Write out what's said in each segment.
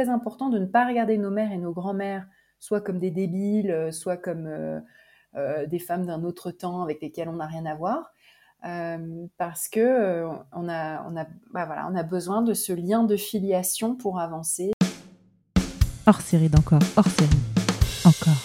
très important de ne pas regarder nos mères et nos grands-mères soit comme des débiles, soit comme des femmes d'un autre temps avec lesquelles on n'a rien à voir. parce que on a, on a, bah voilà, on a besoin de ce lien de filiation pour avancer. Hors série d'encore, hors série, encore.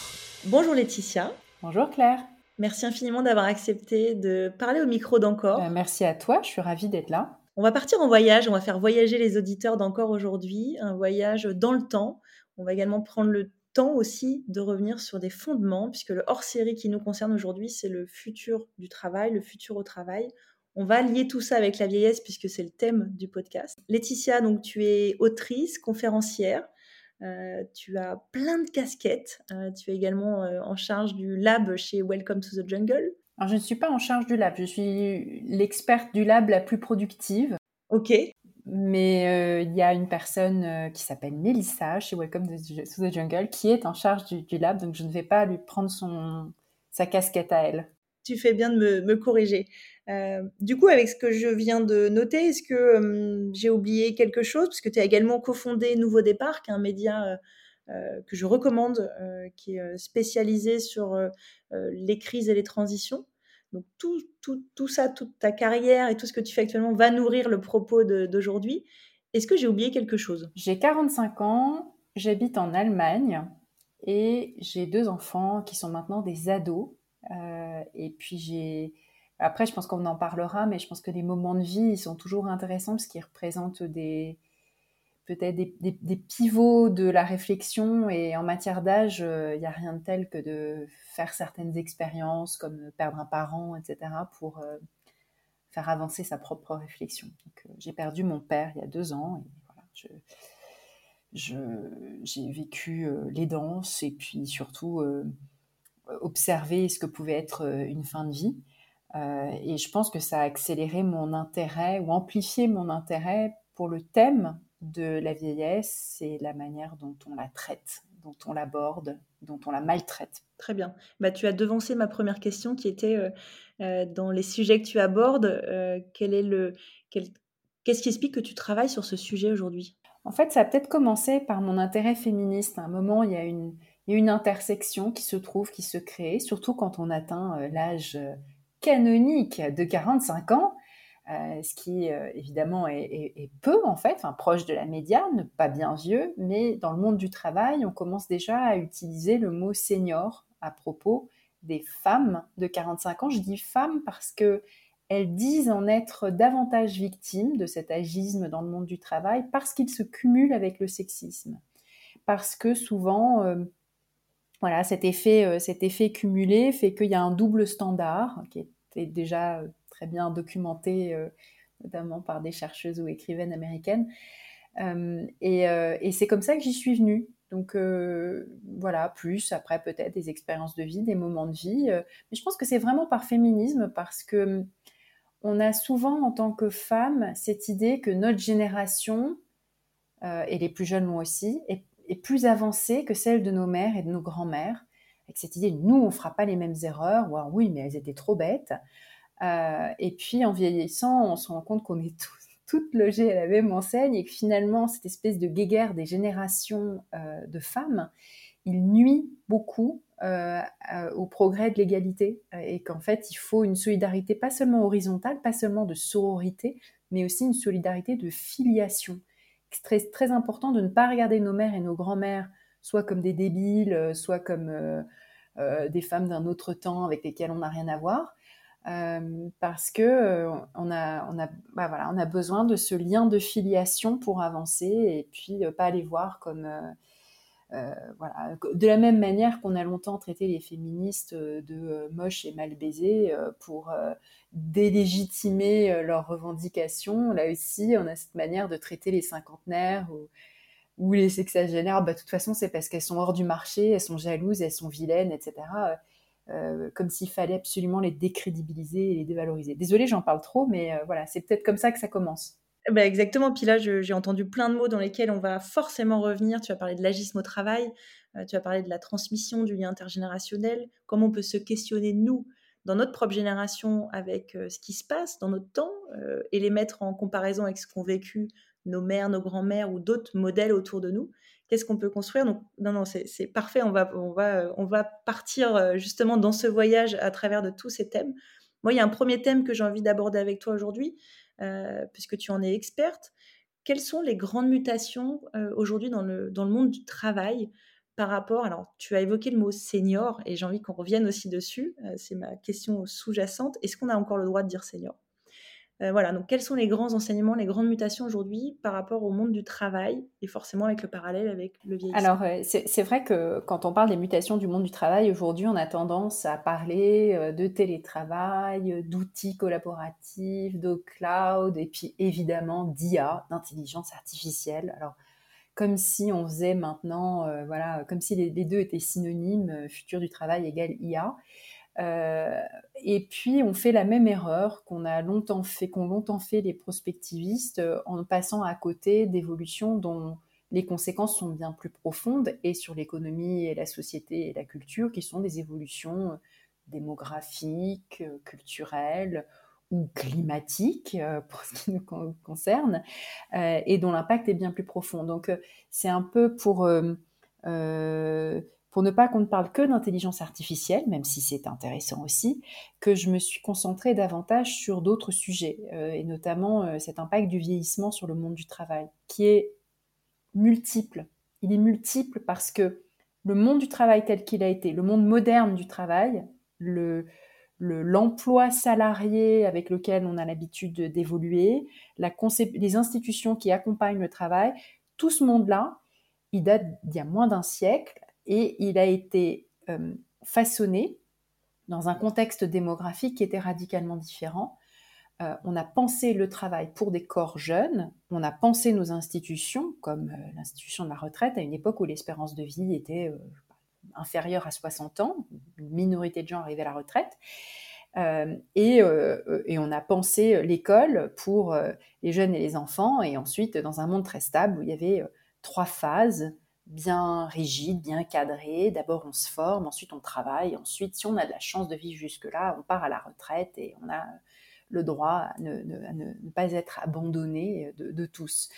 Bonjour Laetitia. Bonjour Claire. Merci infiniment d'avoir accepté de parler au micro d'encore. Merci à toi, je suis ravie d'être là. On va partir en voyage, on va faire voyager les auditeurs d'encore aujourd'hui, un voyage dans le temps. On va également prendre le temps aussi de revenir sur des fondements, puisque le hors-série qui nous concerne aujourd'hui, c'est le futur du travail, le futur au travail. On va lier tout ça avec la vieillesse, puisque c'est le thème du podcast. Laetitia, donc tu es autrice, conférencière, euh, tu as plein de casquettes. Euh, tu es également euh, en charge du lab chez Welcome to the Jungle. Alors, je ne suis pas en charge du lab, je suis l'experte du lab la plus productive. Ok. Mais il y a une personne qui s'appelle Melissa chez Welcome to the Jungle qui est en charge du, lab, donc je ne vais pas lui prendre son, sa casquette à elle. Tu fais bien de me, me corriger. Euh, du coup, avec ce que je viens de noter, est-ce que euh, j'ai oublié quelque chose? Parce que tu as également cofondé Nouveau Départ, qui est un média euh, que je recommande, qui est spécialisé sur les crises et les transitions. Donc tout, tout, tout, ça, toute ta carrière et tout ce que tu fais actuellement va nourrir le propos d'aujourd'hui. Est-ce que j'ai oublié quelque chose? J'ai 45 ans, j'habite en Allemagne et j'ai deux enfants qui sont maintenant des ados. et puis j'ai après, je pense qu'on en parlera, mais je pense que les moments de vie, ils sont toujours intéressants parce qu'ils représentent des peut-être des, pivots de la réflexion. Et en matière d'âge, euh, il n'y a rien de tel que de faire certaines expériences, comme perdre un parent, etc., pour euh, faire avancer sa propre réflexion. Euh, j'ai perdu mon père il y a deux ans. Et voilà, j'ai vécu les danses et puis surtout observer ce que pouvait être une fin de vie. Et je pense que ça a accéléré mon intérêt ou amplifié mon intérêt pour le thème de la vieillesse et la manière dont on la traite, dont on l'aborde, dont on la maltraite. Très bien. Bah, tu as devancé ma première question qui était euh, euh, dans les sujets que tu abordes, quel est le, qu'est-ce qui explique que tu travailles sur ce sujet aujourd'hui? En fait, ça a peut-être commencé par mon intérêt féministe. À un moment, il y a une, il y a une intersection qui se trouve, qui se crée, surtout quand on atteint l'âge canonique de 45 ans, euh, ce qui euh, évidemment est, peu en fait, proche de la médiane, pas bien vieux, mais dans le monde du travail, on commence déjà à utiliser le mot senior à propos des femmes de 45 ans. Je dis femmes parce que elles disent en être davantage victimes de cet agisme dans le monde du travail parce qu'il se cumule avec le sexisme. Parce que souvent, euh, voilà, cet effet, cet effet cumulé fait qu'il y a un double standard qui est déjà très bien documenté, euh, notamment par des chercheuses ou écrivaines américaines. Euh, et, c'est comme ça que j'y suis venue. Donc voilà, plus après peut-être des expériences de vie, des moments de vie. mais je pense que c'est vraiment par féminisme parce que on a souvent en tant que femme cette idée que notre génération, et les plus jeunes l'ont aussi, est, est, plus avancée que celle de nos mères et de nos grands-mères avec cette idée, nous, on fera pas les mêmes erreurs, ou oui, mais elles étaient trop bêtes. Euh, et puis, en vieillissant, on se rend compte qu'on est toutes logées à la même enseigne et que finalement, cette espèce de guéguerre des générations euh, de femmes, il nuit beaucoup euh, au progrès de l'égalité et qu'en fait, il faut une solidarité pas seulement horizontale, pas seulement de sororité, mais aussi une solidarité de filiation. C'est très, très important de ne pas regarder nos mères et nos grands-mères soit comme des débiles, soit comme des femmes d'un autre temps avec lesquelles on n'a rien à voir. Parce que on a, on a, bah voilà, on a besoin de ce lien de filiation pour avancer et puis pas les voir comme voilà. De la même manière qu'on a longtemps traité les féministes de moches et mal baisés pour délégitimer leurs revendications, là aussi, on a cette manière de traiter les cinquantenaires ou ou les sexagénaires, bah, de toute façon, c'est parce qu'elles sont hors du marché, elles sont jalouses, elles sont vilaines, etc. Euh, euh, comme s'il fallait absolument les décrédibiliser et les dévaloriser. Désolée, j'en parle trop, mais euh, voilà, c'est peut-être comme ça que ça commence. Bah exactement. Puis là, j'ai entendu plein de mots dans lesquels on va forcément revenir. Tu as parlé de l'agisme au travail, tu as parlé de la transmission, du lien intergénérationnel, comment on peut se questionner, nous, dans notre propre génération, avec ce qui se passe dans notre temps, et les mettre en comparaison avec ce qu'ont vécu nos mères, nos grands-mères ou d'autres modèles autour de nous. Qu'est-ce qu'on peut construire Donc, non, non, c'est parfait. On va, va partir justement dans ce voyage à travers de tous ces thèmes. Moi, il y a un premier thème que j'ai envie d'aborder avec toi aujourd'hui, puisque tu en es experte. Quelles sont les grandes mutations aujourd'hui dans le, monde du travail par rapport, alors tu as évoqué le mot senior et j'ai envie qu'on revienne aussi dessus, euh, c'est ma question sous-jacente, est-ce qu'on a encore le droit de dire senior? Euh, voilà, donc quels sont les grands enseignements, les grandes mutations aujourd'hui par rapport au monde du travail et forcément avec le parallèle avec le vieillissement? Alors, euh, c'est vrai que quand on parle des mutations du monde du travail, aujourd'hui, on a tendance à parler de télétravail, d'outils collaboratifs, de cloud et puis évidemment d'IA, d'intelligence artificielle. Alors, comme si on faisait maintenant, euh, voilà, comme si les, deux étaient synonymes, euh, futur du travail égale IA. Euh, et puis on fait la même erreur qu'on a longtemps fait, qu'ont longtemps fait les prospectivistes en passant à côté d'évolutions dont les conséquences sont bien plus profondes et sur l'économie et la société et la culture qui sont des évolutions démographiques, culturelles, ou climatique euh, pour ce qui nous concerne, euh, et dont l'impact est bien plus profond. Donc euh, c'est un peu pour, pour ne pas qu'on ne parle que d'intelligence artificielle, même si c'est intéressant aussi, que je me suis concentrée davantage sur d'autres sujets, et notamment cet impact du vieillissement sur le monde du travail, qui est multiple. Il est multiple parce que le monde du travail tel qu'il a été, le monde moderne du travail, le, l'emploi salarié avec lequel on a l'habitude d'évoluer, les institutions qui accompagnent le travail, tout ce monde-là, il date d'il y a moins d'un siècle et il a été euh, façonné dans un contexte démographique qui était radicalement différent. Euh, on a pensé le travail pour des corps jeunes, on a pensé nos institutions, comme euh, l'institution de la retraite, à une époque où l'espérance de vie était inférieure à 60 ans, une minorité de gens arrivaient à la retraite. Et, on a pensé l'école pour les jeunes et les enfants, et ensuite dans un monde très stable où il y avait trois phases bien rigides, bien cadrées. D'abord on se forme, ensuite on travaille, ensuite si on a de la chance de vivre jusque-là, on part à la retraite et on a le droit à ne, pas être abandonné de, tous.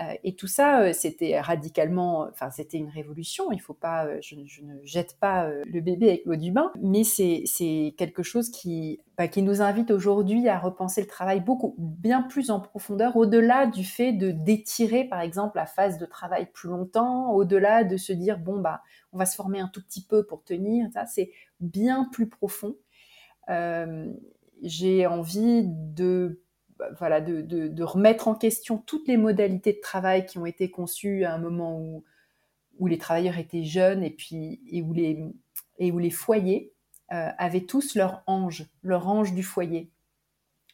Euh, et tout ça, euh, c'était radicalement, enfin, c'était une révolution. Il faut pas, euh, je, ne jette pas le bébé avec l'eau du bain, mais c'est quelque chose qui, bah, qui nous invite aujourd'hui à repenser le travail beaucoup, bien plus en profondeur, au-delà du fait de d'étirer, par exemple, la phase de travail plus longtemps, au-delà de se dire, bon, bah, on va se former un tout petit peu pour tenir. Ça, c'est bien plus profond j'ai envie de voilà, de, de, remettre en question toutes les modalités de travail qui ont été conçues à un moment où, où les travailleurs étaient jeunes et puis et où les, et où les foyers euh, avaient tous leur ange, leur ange du foyer.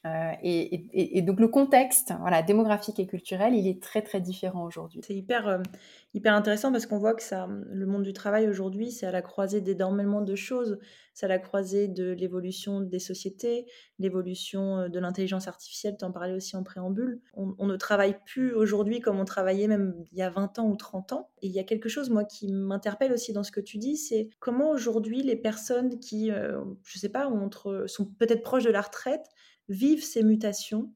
Euh, et, donc le contexte, voilà, démographique et culturel, il est très très différent aujourd'hui. C'est hyper euh, hyper intéressant parce qu'on voit que ça, le monde du travail aujourd'hui, c'est à la croisée d'énormément de choses. C'est à la croisée de l'évolution des sociétés, l'évolution euh, de l'intelligence artificielle. Tu en parlais aussi en préambule. On, ne travaille plus aujourd'hui comme on travaillait même il y a 20 ans ou 30 ans. Et il y a quelque chose moi qui m'interpelle aussi dans ce que tu dis, c'est comment aujourd'hui les personnes qui, je sais pas, sont peut-être proches de la retraite vivent ces mutations,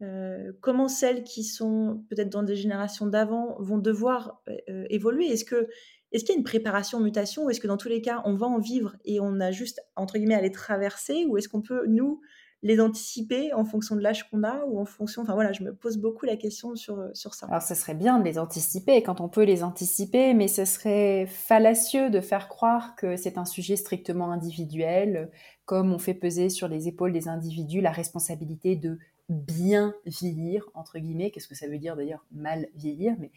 euh, comment celles qui sont peut-être dans des générations d'avant vont devoir euh, évoluer? Est-ce que est-ce qu'il y a une préparation aux mutations ou est-ce que dans tous les cas on va en vivre et on a juste entre guillemets à les traverser ou est-ce qu'on peut nous les anticiper en fonction de l'âge qu'on a ou en fonction enfin voilà je me pose beaucoup la question sur, sur ça. Alors ce serait bien de les anticiper quand on peut les anticiper mais ce serait fallacieux de faire croire que c'est un sujet strictement individuel comme on fait peser sur les épaules des individus la responsabilité de bien vieillir, entre guillemets, qu'est-ce que ça veut dire d'ailleurs mal vieillir, mais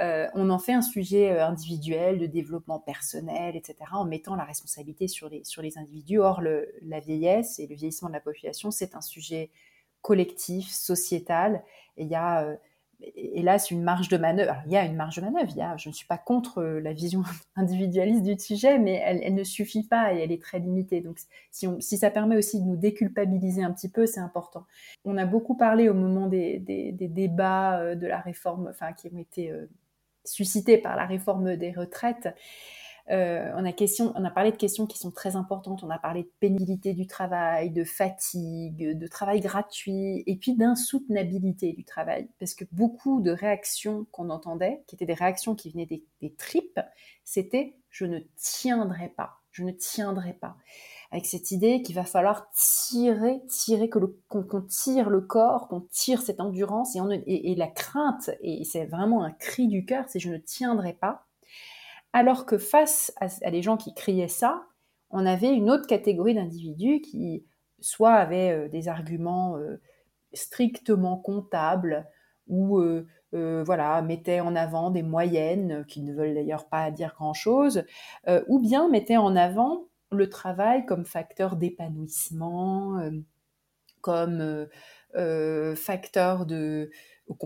euh, on en fait un sujet euh, individuel de développement personnel, etc., en mettant la responsabilité sur les, sur les individus. Or, la vieillesse et le vieillissement de la population, c'est un sujet collectif, sociétal, et il y a euh, hélas une marge de manœuvre. il y a une marge de manœuvre. Je ne suis pas contre la vision individualiste du sujet, mais elle, ne suffit pas et elle est très limitée. Donc, si, ça permet aussi de nous déculpabiliser un petit peu, c'est important. On a beaucoup parlé au moment des, débats de la réforme, enfin, qui ont été suscités par la réforme des retraites. euh, on, a question, on a parlé de questions qui sont très importantes. On a parlé de pénibilité du travail, de fatigue, de travail gratuit, et puis d'insoutenabilité du travail. Parce que beaucoup de réactions qu'on entendait, qui étaient des réactions qui venaient des, tripes, c'était je ne tiendrai pas, je ne tiendrai pas. Avec cette idée qu'il va falloir tirer, tirer, que qu'on tire le corps, qu'on tire cette endurance, et, et la crainte, et c'est vraiment un cri du cœur, c'est je ne tiendrai pas. Alors que face à, les gens qui criaient ça, on avait une autre catégorie d'individus qui soit avaient euh, des arguments euh, strictement comptables ou euh, voilà mettaient en avant des moyennes qui ne veulent d'ailleurs pas dire grand chose, ou bien mettaient en avant le travail comme facteur d'épanouissement, comme facteur de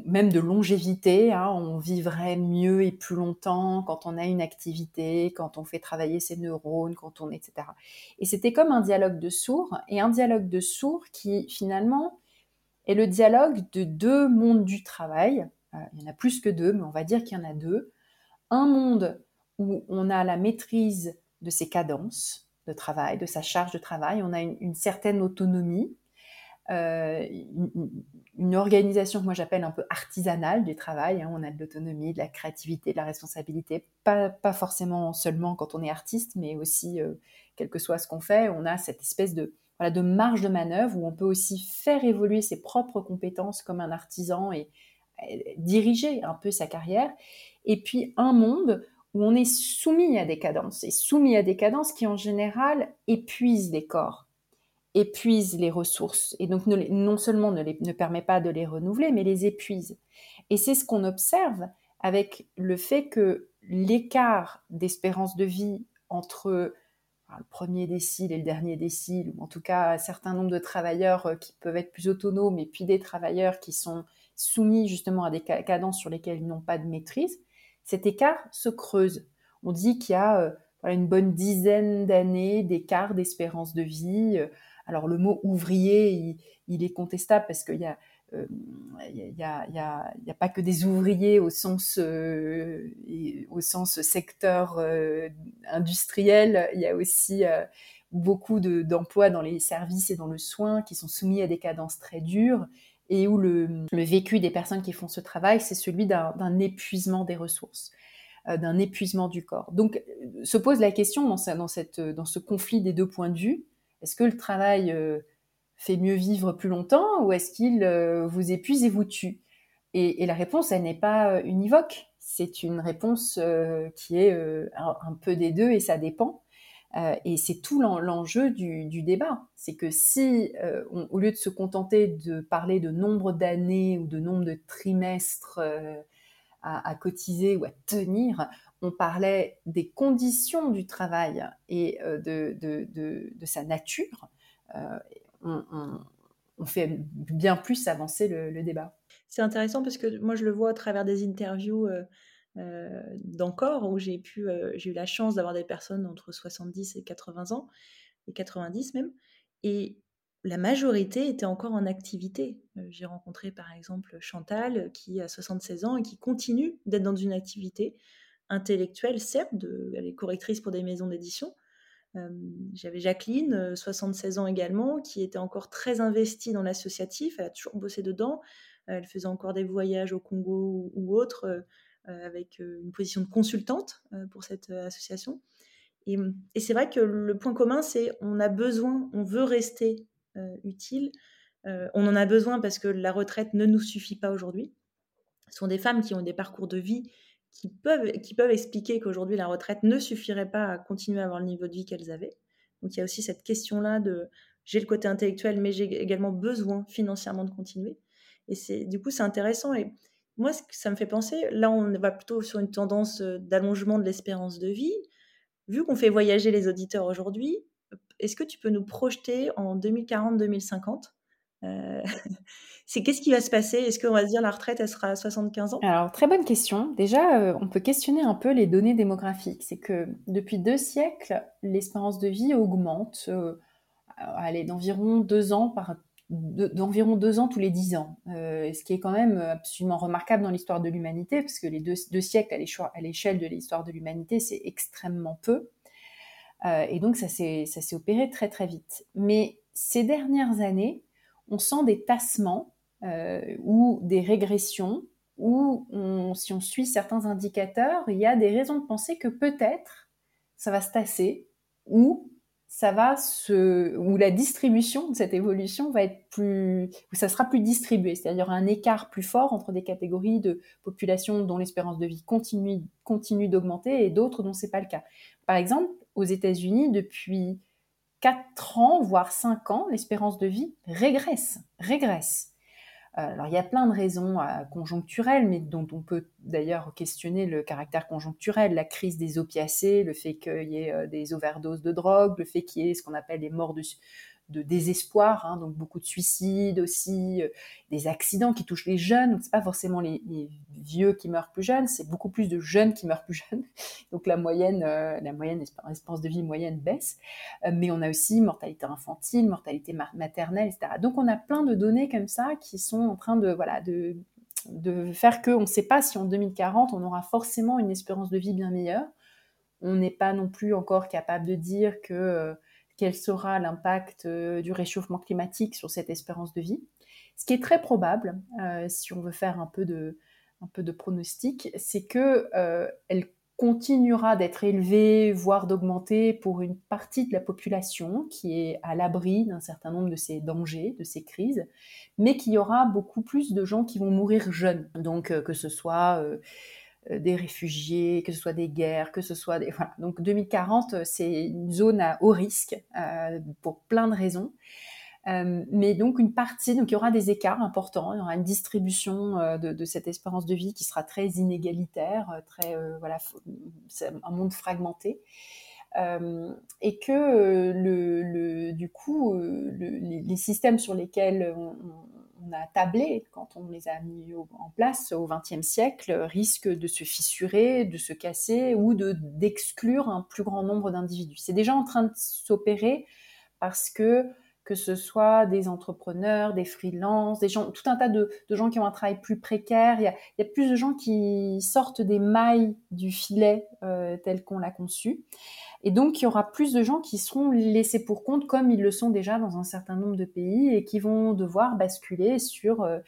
même de longévité. Hein, on vivrait mieux et plus longtemps quand on a une activité, quand on fait travailler ses neurones, quand on etc. Et c'était comme un dialogue de sourds et un dialogue de sourds qui finalement est le dialogue de deux mondes du travail. Euh, il y en a plus que deux, mais on va dire qu'il y en a deux. Un monde où on a la maîtrise de ses cadences de travail, de sa charge de travail, on a une certaine autonomie, euh, une, organisation que moi j'appelle un peu artisanale du travail. Hein. On a de l'autonomie, de la créativité, de la responsabilité, pas, pas, forcément seulement quand on est artiste, mais aussi, euh, quel que soit ce qu'on fait, on a cette espèce de, voilà, de marge de manœuvre où on peut aussi faire évoluer ses propres compétences comme un artisan et, et diriger un peu sa carrière. Et puis un monde où on est soumis à des cadences, et soumis à des cadences qui en général épuisent les corps épuise les ressources et donc non seulement ne, les, ne permet pas de les renouveler, mais les épuise. Et c'est ce qu'on observe avec le fait que l'écart d'espérance de vie entre le premier décile et le dernier décile, ou en tout cas un certain nombre de travailleurs euh, qui peuvent être plus autonomes, et puis des travailleurs qui sont soumis justement à des cadences sur lesquelles ils n'ont pas de maîtrise, cet écart se creuse. On dit qu'il y a euh, une bonne dizaine d'années d'écart d'espérance de vie. Euh, alors le mot ouvrier, il, est contestable parce qu'il y a n'y a, pas que des ouvriers au sens, euh, secteur euh, industriel, il y a aussi euh, beaucoup d'emplois dans les services et dans le soin qui sont soumis à des cadences très dures et où le, vécu des personnes qui font ce travail, c'est celui d'un épuisement des ressources, d'un épuisement du corps. Donc se pose la question dans, ce conflit des deux points de vue, est-ce que le travail euh, fait mieux vivre plus longtemps ou est-ce qu'il euh, vous épuise et vous tue? Et, la réponse, elle n'est pas euh, univoque. C'est une réponse qui est un, peu des deux et ça dépend. Et c'est tout l'enjeu du, débat. C'est que si, au lieu de se contenter de parler de nombre d'années ou de nombre de trimestres à, cotiser ou à tenir, on parlait des conditions du travail et euh, de, sa nature, euh, on, fait bien plus avancer le, débat. C'est intéressant parce que moi je le vois à travers des interviews euh, d'encore où j'ai pu j'ai eu la chance d'avoir des personnes entre 70 et 80 ans et 90 même et la majorité était encore en activité. J'ai rencontré par exemple Chantal qui a 76 ans et qui continue d'être dans une activité intellectuelle, certes, elle est correctrice pour des maisons d'édition. Euh, j'avais Jacqueline, 76 euh, ans également, qui était encore très investie dans l'associatif, elle a toujours bossé dedans, elle faisait encore des voyages au Congo ou, autre, euh, avec une position de consultante pour cette association. Et, et c'est vrai que le point commun, c'est on a besoin, on veut rester utile, on en a besoin parce que la retraite ne nous suffit pas aujourd'hui. Ce sont des femmes qui ont des parcours de vie qui peuvent, expliquer qu'aujourd'hui la retraite ne suffirait pas à continuer à avoir le niveau de vie qu'elles avaient. Donc il y a aussi cette question-là de j'ai le côté intellectuel, mais j'ai également besoin financièrement de continuer. Et c'est du coup c'est intéressant. Moi, ça me fait penser, là on va plutôt sur une tendance euh, d'allongement de l'espérance de vie. Vu qu'on fait voyager les auditeurs aujourd'hui, est-ce que tu peux nous projeter en 2040-2050 euh, c'est qu'est-ce qui va se passer? Est-ce qu'on va se dire la retraite, elle sera à 75 ans? Alors, très bonne question. Déjà, euh, on peut questionner un peu les données démographiques. C'est que depuis deux siècles, l'espérance de vie augmente, euh, d'environ deux ans par d'environ deux ans tous les dix ans, ce qui est quand même absolument remarquable dans l'histoire de l'humanité, parce que les deux, siècles à l'échelle de l'histoire de l'humanité, c'est extrêmement peu. et donc ça s'est opéré très très vite. Mais ces dernières années, on sent des tassements ou des régressions, ou si on suit certains indicateurs, il y a des raisons de penser que peut-être ça va se tasser, ou ça va se, où la distribution de cette évolution va être plus, où ça sera plus distribué, c'est-à-dire un écart plus fort entre des catégories de population dont l'espérance de vie continue, continue d'augmenter et d'autres dont c'est pas le cas. Par exemple, aux États-Unis, depuis 4 ans, voire 5 ans, l'espérance de vie régresse, régresse. Euh, alors il y a plein de raisons euh, conjoncturelles, mais dont on peut d'ailleurs questionner le caractère conjoncturel, la crise des opiacés, le fait qu'il y ait euh, des overdoses de drogue, le fait qu'il y ait ce qu'on appelle les morts de, de désespoir, hein, donc beaucoup de suicides aussi, euh, des accidents qui touchent les jeunes. Donc c'est pas forcément les, vieux qui meurent plus jeunes, c'est beaucoup plus de jeunes qui meurent plus jeunes. Donc la moyenne, euh, la moyenne espérance de vie moyenne baisse. Euh, mais on a aussi mortalité infantile, mortalité maternelle, etc. Donc on a plein de données comme ça qui sont en train de voilà de de faire qu'on ne sait pas si en 2040 on aura forcément une espérance de vie bien meilleure. On n'est pas non plus encore capable de dire que quel sera l'impact euh, du réchauffement climatique sur cette espérance de vie. Ce qui est très probable, euh, si on veut faire un peu de, un peu de pronostic, c'est que euh, elle continuera d'être élevée, voire d'augmenter pour une partie de la population qui est à l'abri d'un certain nombre de ces dangers, de ces crises, mais qu'il y aura beaucoup plus de gens qui vont mourir jeunes. Donc que ce soit des réfugiés, que ce soit des guerres, que ce soit des... Voilà. Donc 2040, euh, c'est une zone à haut risque euh, pour plein de raisons. mais donc une partie, donc il y aura des écarts importants, il y aura une distribution de, cette espérance de vie qui sera très inégalitaire, très voilà, un monde fragmenté, et que le, du coup les, systèmes sur lesquels on, a tablé quand on les a mis en place au XXe siècle risquent de se fissurer, de se casser ou de d'exclure un plus grand nombre d'individus. C'est déjà en train de s'opérer parce que que ce soit des entrepreneurs, des freelances, des gens, tout un tas de, gens qui ont un travail plus précaire. Il y, a, plus de gens qui sortent des mailles du filet euh, tel qu'on l'a conçu. Et donc, il y aura plus de gens qui seront laissés pour compte, comme ils le sont déjà dans un certain nombre de pays, et qui vont devoir basculer sur euh,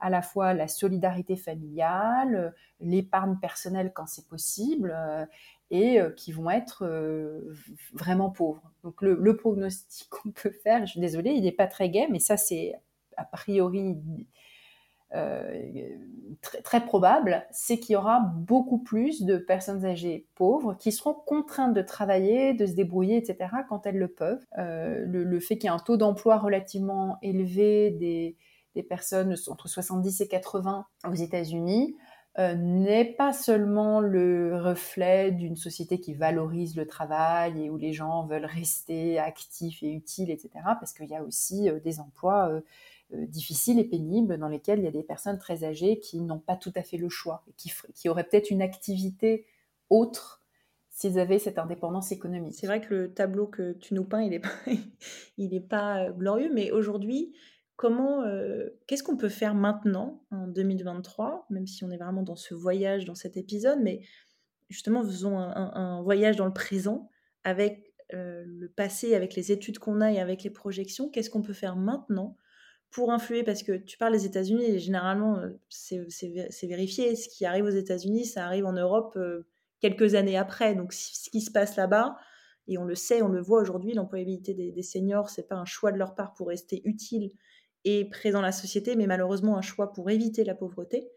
à la fois la solidarité familiale, l'épargne personnelle quand c'est possible, euh, et euh, qui vont être euh, vraiment pauvres. Donc le, prognostic qu'on peut faire, je suis désolée, il n'est pas très gai, mais ça c'est a priori euh, très, très, probable, c'est qu'il y aura beaucoup plus de personnes âgées pauvres qui seront contraintes de travailler, de se débrouiller, etc., quand elles le peuvent. le, fait qu'il y ait un taux d'emploi relativement élevé des, personnes entre 70 et 80 aux États-Unis, euh, n'est pas seulement le reflet d'une société qui valorise le travail et où les gens veulent rester actifs et utiles, etc. Parce qu'il y a aussi euh, des emplois euh, difficiles et pénibles dans lesquels il y a des personnes très âgées qui n'ont pas tout à fait le choix et qui, qui auraient peut-être une activité autre s'ils avaient cette indépendance économique. C'est vrai que le tableau que tu nous peins, il n'est pas, est pas glorieux, mais aujourd'hui, comment, euh, qu'est-ce qu'on peut faire maintenant, en 2023, même si on est vraiment dans ce voyage, dans cet épisode, mais justement, faisons un, voyage dans le présent avec euh, le passé, avec les études qu'on a et avec les projections. Qu'est-ce qu'on peut faire maintenant pour influer Parce que tu parles des États-Unis et généralement, euh, c'est vérifié. Ce qui arrive aux États-Unis, ça arrive en Europe quelques années après. Donc, ce qui se passe là-bas, et on le sait, on le voit aujourd'hui, l'employabilité des, des seniors, c'est pas un choix de leur part pour rester utile et présent dans la société, mais malheureusement un choix pour éviter la pauvreté.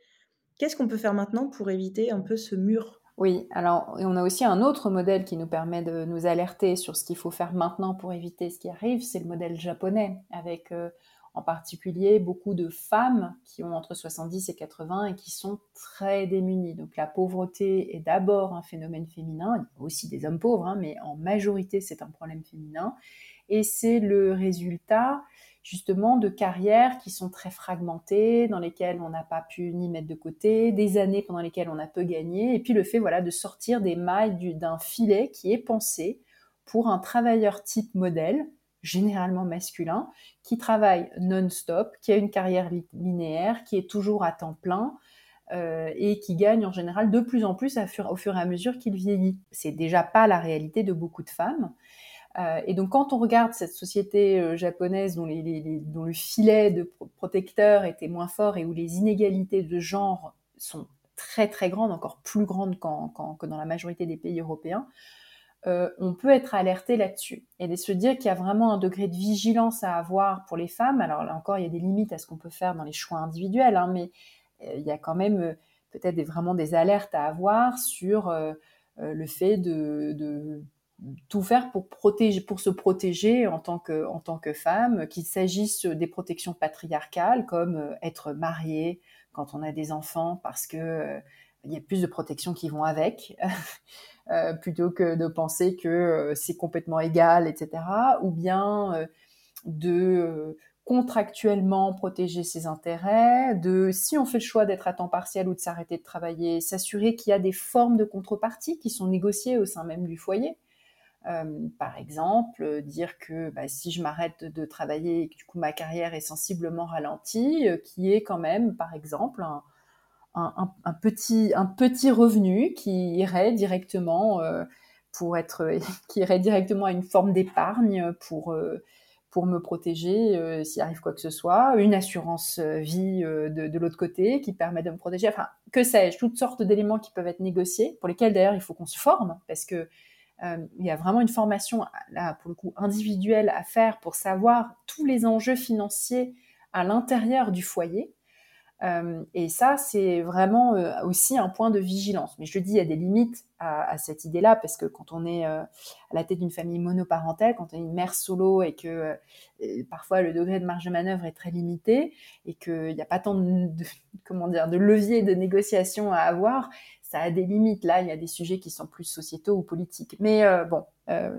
Qu'est-ce qu'on peut faire maintenant pour éviter un peu ce mur? Oui, alors on a aussi un autre modèle qui nous permet de nous alerter sur ce qu'il faut faire maintenant pour éviter ce qui arrive, c'est le modèle japonais, avec euh, en particulier beaucoup de femmes qui ont entre 70 et 80 et qui sont très démunies. Donc la pauvreté est d'abord un phénomène féminin, il y a aussi des hommes pauvres, hein, mais en majorité c'est un problème féminin, et c'est le résultat justement de carrières qui sont très fragmentées, dans lesquelles on n'a pas pu ni mettre de côté, des années pendant lesquelles on a peu gagné, et puis le fait voilà de sortir des mailles d'un filet qui est pensé pour un travailleur type modèle, généralement masculin, qui travaille non-stop, qui a une carrière linéaire, qui est toujours à temps plein, euh, et qui gagne en général de plus en plus au fur et à mesure qu'il vieillit. C'est déjà pas la réalité de beaucoup de femmes. Euh, et donc quand on regarde cette société euh, japonaise dont, dont, le filet de protecteur était moins fort et où les inégalités de genre sont très très grandes, encore plus grandes que dans la majorité des pays européens, on peut être alerté là-dessus et de se dire qu'il y a vraiment un degré de vigilance à avoir pour les femmes. Alors là encore, il y a des limites à ce qu'on peut faire dans les choix individuels, hein, mais il y a quand même euh, peut-être vraiment des alertes à avoir sur euh, euh, le fait de, tout faire pour se protéger en tant que, en tant que femme, qu'il s'agisse des protections patriarcales comme être mariée quand on a des enfants parce que il y a plus de protections qui vont avec, plutôt que de penser que c'est complètement égal, etc. Ou bien de contractuellement protéger ses intérêts, de si on fait le choix d'être à temps partiel ou de s'arrêter de travailler, s'assurer qu'il y a des formes de contrepartie qui sont négociées au sein même du foyer. Euh, par exemple, dire que bah, si je m'arrête de, travailler et que du coup ma carrière est sensiblement ralentie, euh, qui est quand même, par exemple, un, petit, un petit revenu qui irait directement euh, pour être, qui irait directement à une forme d'épargne pour pour me protéger euh, s'il arrive quoi que ce soit, une assurance euh, vie euh, de, l'autre côté qui permet de me protéger, enfin, que sais-je, toutes sortes d'éléments qui peuvent être négociés, pour lesquels d'ailleurs il faut qu'on se forme, parce que il y a vraiment une formation, là, pour le coup, individuelle à faire pour savoir tous les enjeux financiers à l'intérieur du foyer. Euh, et ça, c'est vraiment euh, aussi un point de vigilance. Mais je dis, il y a des limites à, cette idée-là, parce que quand on est euh, à la tête d'une famille monoparentale, quand on est une mère solo et que parfois le degré de marge de manœuvre est très limité et qu'il n'y a pas tant de, comment dire, de leviers de négociation à avoir, ça a des limites. Là, il y a des sujets qui sont plus sociétaux ou politiques. Mais bon, à,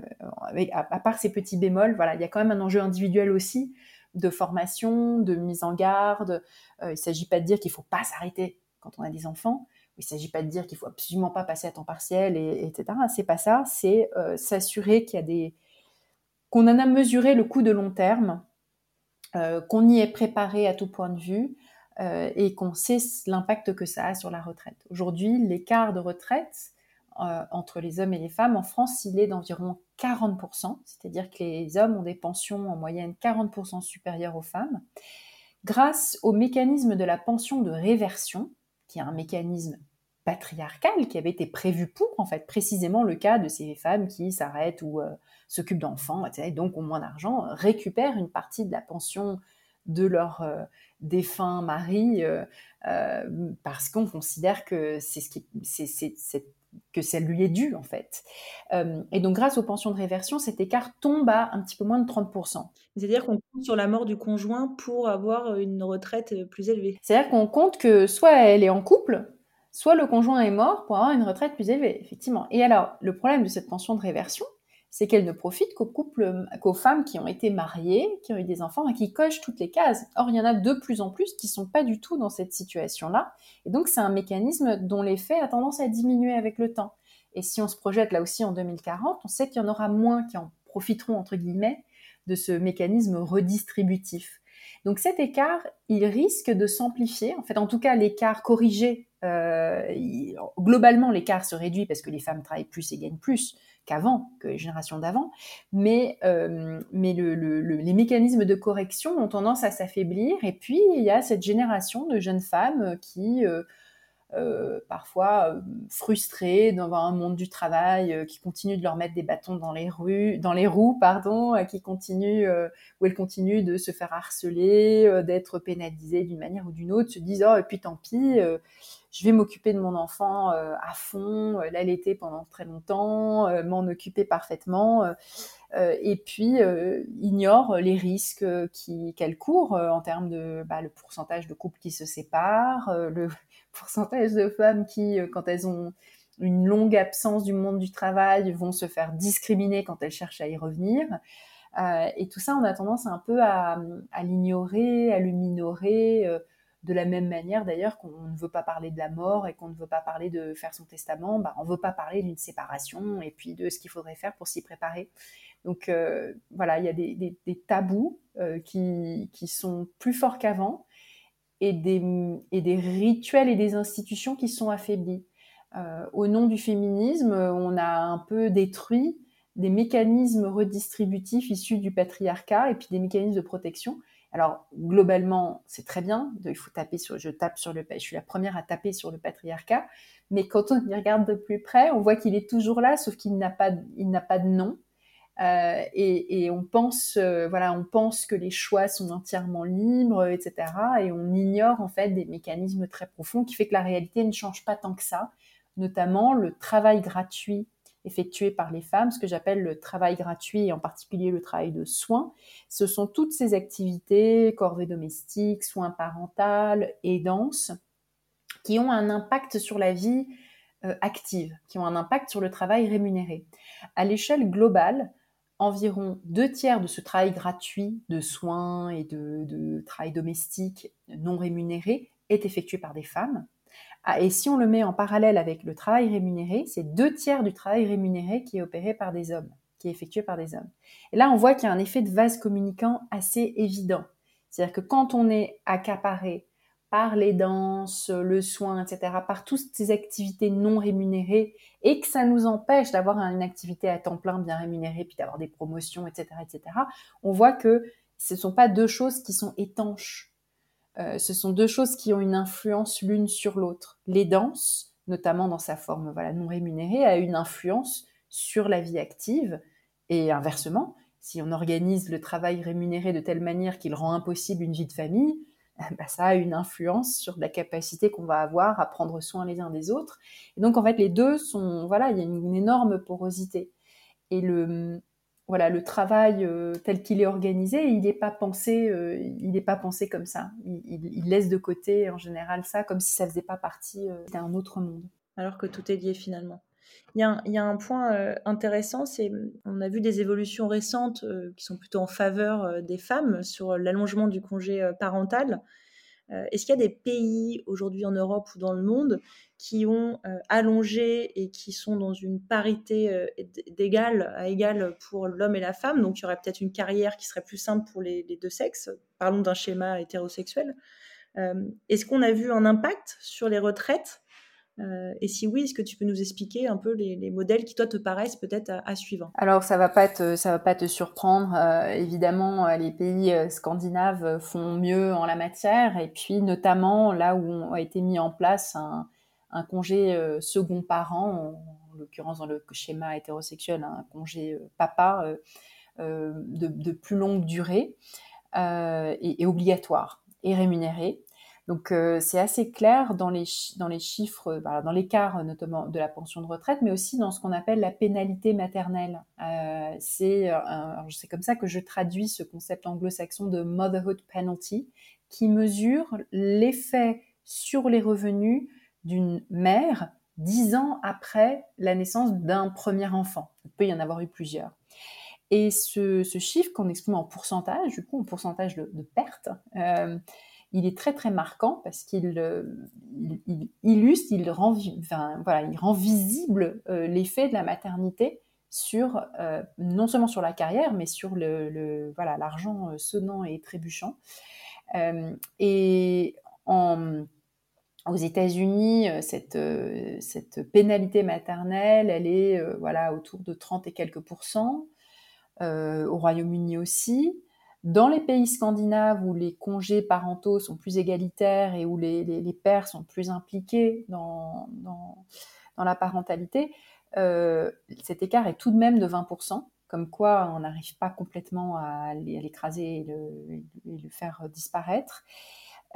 à, part ces petits bémols, voilà, il y a quand même un enjeu individuel aussi de formation, de mise en garde. Euh, il ne s'agit pas de dire qu'il ne faut pas s'arrêter quand on a des enfants. Il ne s'agit pas de dire qu'il faut absolument pas passer à temps partiel, et, etc. C'est pas ça. C'est euh, s'assurer qu'il y a des qu'on en a mesuré le coût de long terme, euh, qu'on y est préparé à tout point de vue et qu'on sait l'impact que ça a sur la retraite. Aujourd'hui, l'écart de retraite entre les hommes et les femmes en France, il est d'environ 40%, c'est-à-dire que les hommes ont des pensions en moyenne 40% supérieures aux femmes, grâce au mécanisme de la pension de réversion, qui est un mécanisme patriarcal qui avait été prévu pour, en fait, précisément le cas de ces femmes qui s'arrêtent ou euh, s'occupent d'enfants, etc., et donc ont moins d'argent, récupèrent une partie de la pension de leur euh, défunt mari euh, parce qu'on considère que c'est ce qui, c'est, que ça lui est dû en fait. Euh, et donc grâce aux pensions de réversion, cet écart tombe à un petit peu moins de 30%. C'est-à-dire qu'on compte sur la mort du conjoint pour avoir une retraite plus élevée. C'est-à-dire qu'on compte que soit elle est en couple, soit le conjoint est mort pour avoir une retraite plus élevée, effectivement. Et alors, le problème de cette pension de réversion, c'est qu'elle ne profite qu'aux couples, qu'aux femmes qui ont été mariées, qui ont eu des enfants et qui cochent toutes les cases. Or, il y en a de plus en plus qui sont pas du tout dans cette situation-là. Et donc, c'est un mécanisme dont l'effet a tendance à diminuer avec le temps. Et si on se projette là aussi en 2040, on sait qu'il y en aura moins qui en profiteront, entre guillemets, de ce mécanisme redistributif. Donc cet écart, il risque de s'amplifier. En fait, en tout cas, l'écart corrigé, euh, globalement, l'écart se réduit parce que les femmes travaillent plus et gagnent plus qu'avant, que les générations d'avant, mais, euh, les mécanismes de correction ont tendance à s'affaiblir, et puis il y a cette génération de jeunes femmes qui, euh, parfois frustrées devant un monde du travail, qui continuent de leur mettre des bâtons dans dans les roues, pardon, qui continuent, où elles continuent de se faire harceler, d'être pénalisées d'une manière ou d'une autre, se disent, oh, et puis tant pis, je vais m'occuper de mon enfant euh, à fond, euh, l'allaiter pendant très longtemps, euh, m'en occuper parfaitement, et puis ignore les risques qu'elle court en termes de bah, le pourcentage de couples qui se séparent, le pourcentage de femmes qui, quand elles ont une longue absence du monde du travail, vont se faire discriminer quand elles cherchent à y revenir. et tout ça, on a tendance un peu à l'ignorer, à le minorer De la même manière d'ailleurs qu'on ne veut pas parler de la mort et qu'on ne veut pas parler de faire son testament, bah, on ne veut pas parler d'une séparation et puis de ce qu'il faudrait faire pour s'y préparer. Donc euh, voilà, il y a des, tabous euh, qui, sont plus forts qu'avant et des, rituels et des institutions qui sont affaiblis. Euh, au nom du féminisme, on a un peu détruit des mécanismes redistributifs issus du patriarcat et puis des mécanismes de protection. Alors globalement, c'est très bien. Il faut taper sur, je tape sur le, je suis la première à taper sur le patriarcat. Mais quand on y regarde de plus près, on voit qu'il est toujours là, sauf qu'il n'a pas, il n'a pas de nom. Euh, et, on pense, euh, voilà, on pense que les choix sont entièrement libres, etc. Et on ignore en fait des mécanismes très profonds qui fait que la réalité ne change pas tant que ça. Notamment le travail gratuit effectué par les femmes, ce que j'appelle le travail gratuit et en particulier le travail de soins. Ce sont toutes ces activités, corvées domestiques, soins parentaux, danse, qui ont un impact sur la vie euh, active, qui ont un impact sur le travail rémunéré. À l'échelle globale, environ deux tiers de ce travail gratuit de soins et de, travail domestique non rémunéré est effectué par des femmes. Ah, et si on le met en parallèle avec le travail rémunéré, c'est deux tiers du travail rémunéré qui est opéré par des hommes, qui est effectué par des hommes. Et là, on voit qu'il y a un effet de vase communicant assez évident. C'est-à-dire que quand on est accaparé par les danses, le soin, etc., par toutes ces activités non rémunérées, et que ça nous empêche d'avoir une activité à temps plein bien rémunérée, puis d'avoir des promotions, etc., etc., on voit que ce ne sont pas deux choses qui sont étanches. Euh, ce sont deux choses qui ont une influence l'une sur l'autre. Les danses, notamment dans sa forme voilà, non rémunérée, a une influence sur la vie active, et inversement, si on organise le travail rémunéré de telle manière qu'il rend impossible une vie de famille, bah, ça a une influence sur la capacité qu'on va avoir à prendre soin les uns des autres. Et donc, en fait, les deux sont, voilà, il y a une, énorme porosité. Et le, voilà, le travail euh, tel qu'il est organisé, il n'est pas pensé, euh, il n'est pas pensé comme ça. Il, laisse de côté, en général, ça, comme si ça faisait pas partie euh, d'un autre monde. Alors que tout est lié finalement. Il y, a un, point euh, intéressant, c'est on a vu des évolutions récentes qui sont plutôt en faveur des femmes sur l'allongement du congé parental. Est-ce qu'il y a des pays aujourd'hui en Europe ou dans le monde qui ont allongé et qui sont dans une parité d'égal à égal pour l'homme et la femme? Donc il y aurait peut-être une carrière qui serait plus simple pour les deux sexes. Parlons d'un schéma hétérosexuel. Est-ce qu'on a vu un impact sur les retraites euh, et si oui, est-ce que tu peux nous expliquer un peu les, modèles qui toi te paraissent peut-être à, suivre? Alors ça va pas te ça va pas te surprendre. Euh, évidemment, euh, les pays scandinaves font mieux en la matière et puis notamment là où a été mis en place un, congé second parent, en, l'occurrence dans le schéma hétérosexuel, un congé papa de, plus longue durée et obligatoire et rémunéré. Donc euh, c'est assez clair dans les, dans les chiffres, bah, dans l'écart notamment de la pension de retraite, mais aussi dans ce qu'on appelle la pénalité maternelle. Euh, c'est c'est comme ça que je traduis ce concept anglo-saxon de motherhood penalty, qui mesure l'effet sur les revenus d'une mère dix ans après la naissance d'un premier enfant. Il peut y en avoir eu plusieurs. Et ce, ce chiffre qu'on exprime en pourcentage, du coup en pourcentage de, de perte, euh, il est très très marquant parce qu'il euh, illustre, il rend, voilà, il rend visible euh, l'effet de la maternité sur euh, non seulement sur la carrière, mais sur le, voilà l'argent sonnant et trébuchant. et aux États-Unis, cette, cette pénalité maternelle, elle est voilà autour de 30 et quelques pourcents. au Royaume-Uni aussi. Dans les pays scandinaves où les congés parentaux sont plus égalitaires et où les, pères sont plus impliqués dans, la parentalité, euh, cet écart est tout de même de 20%, comme quoi on n'arrive pas complètement à l'écraser et, le, faire disparaître.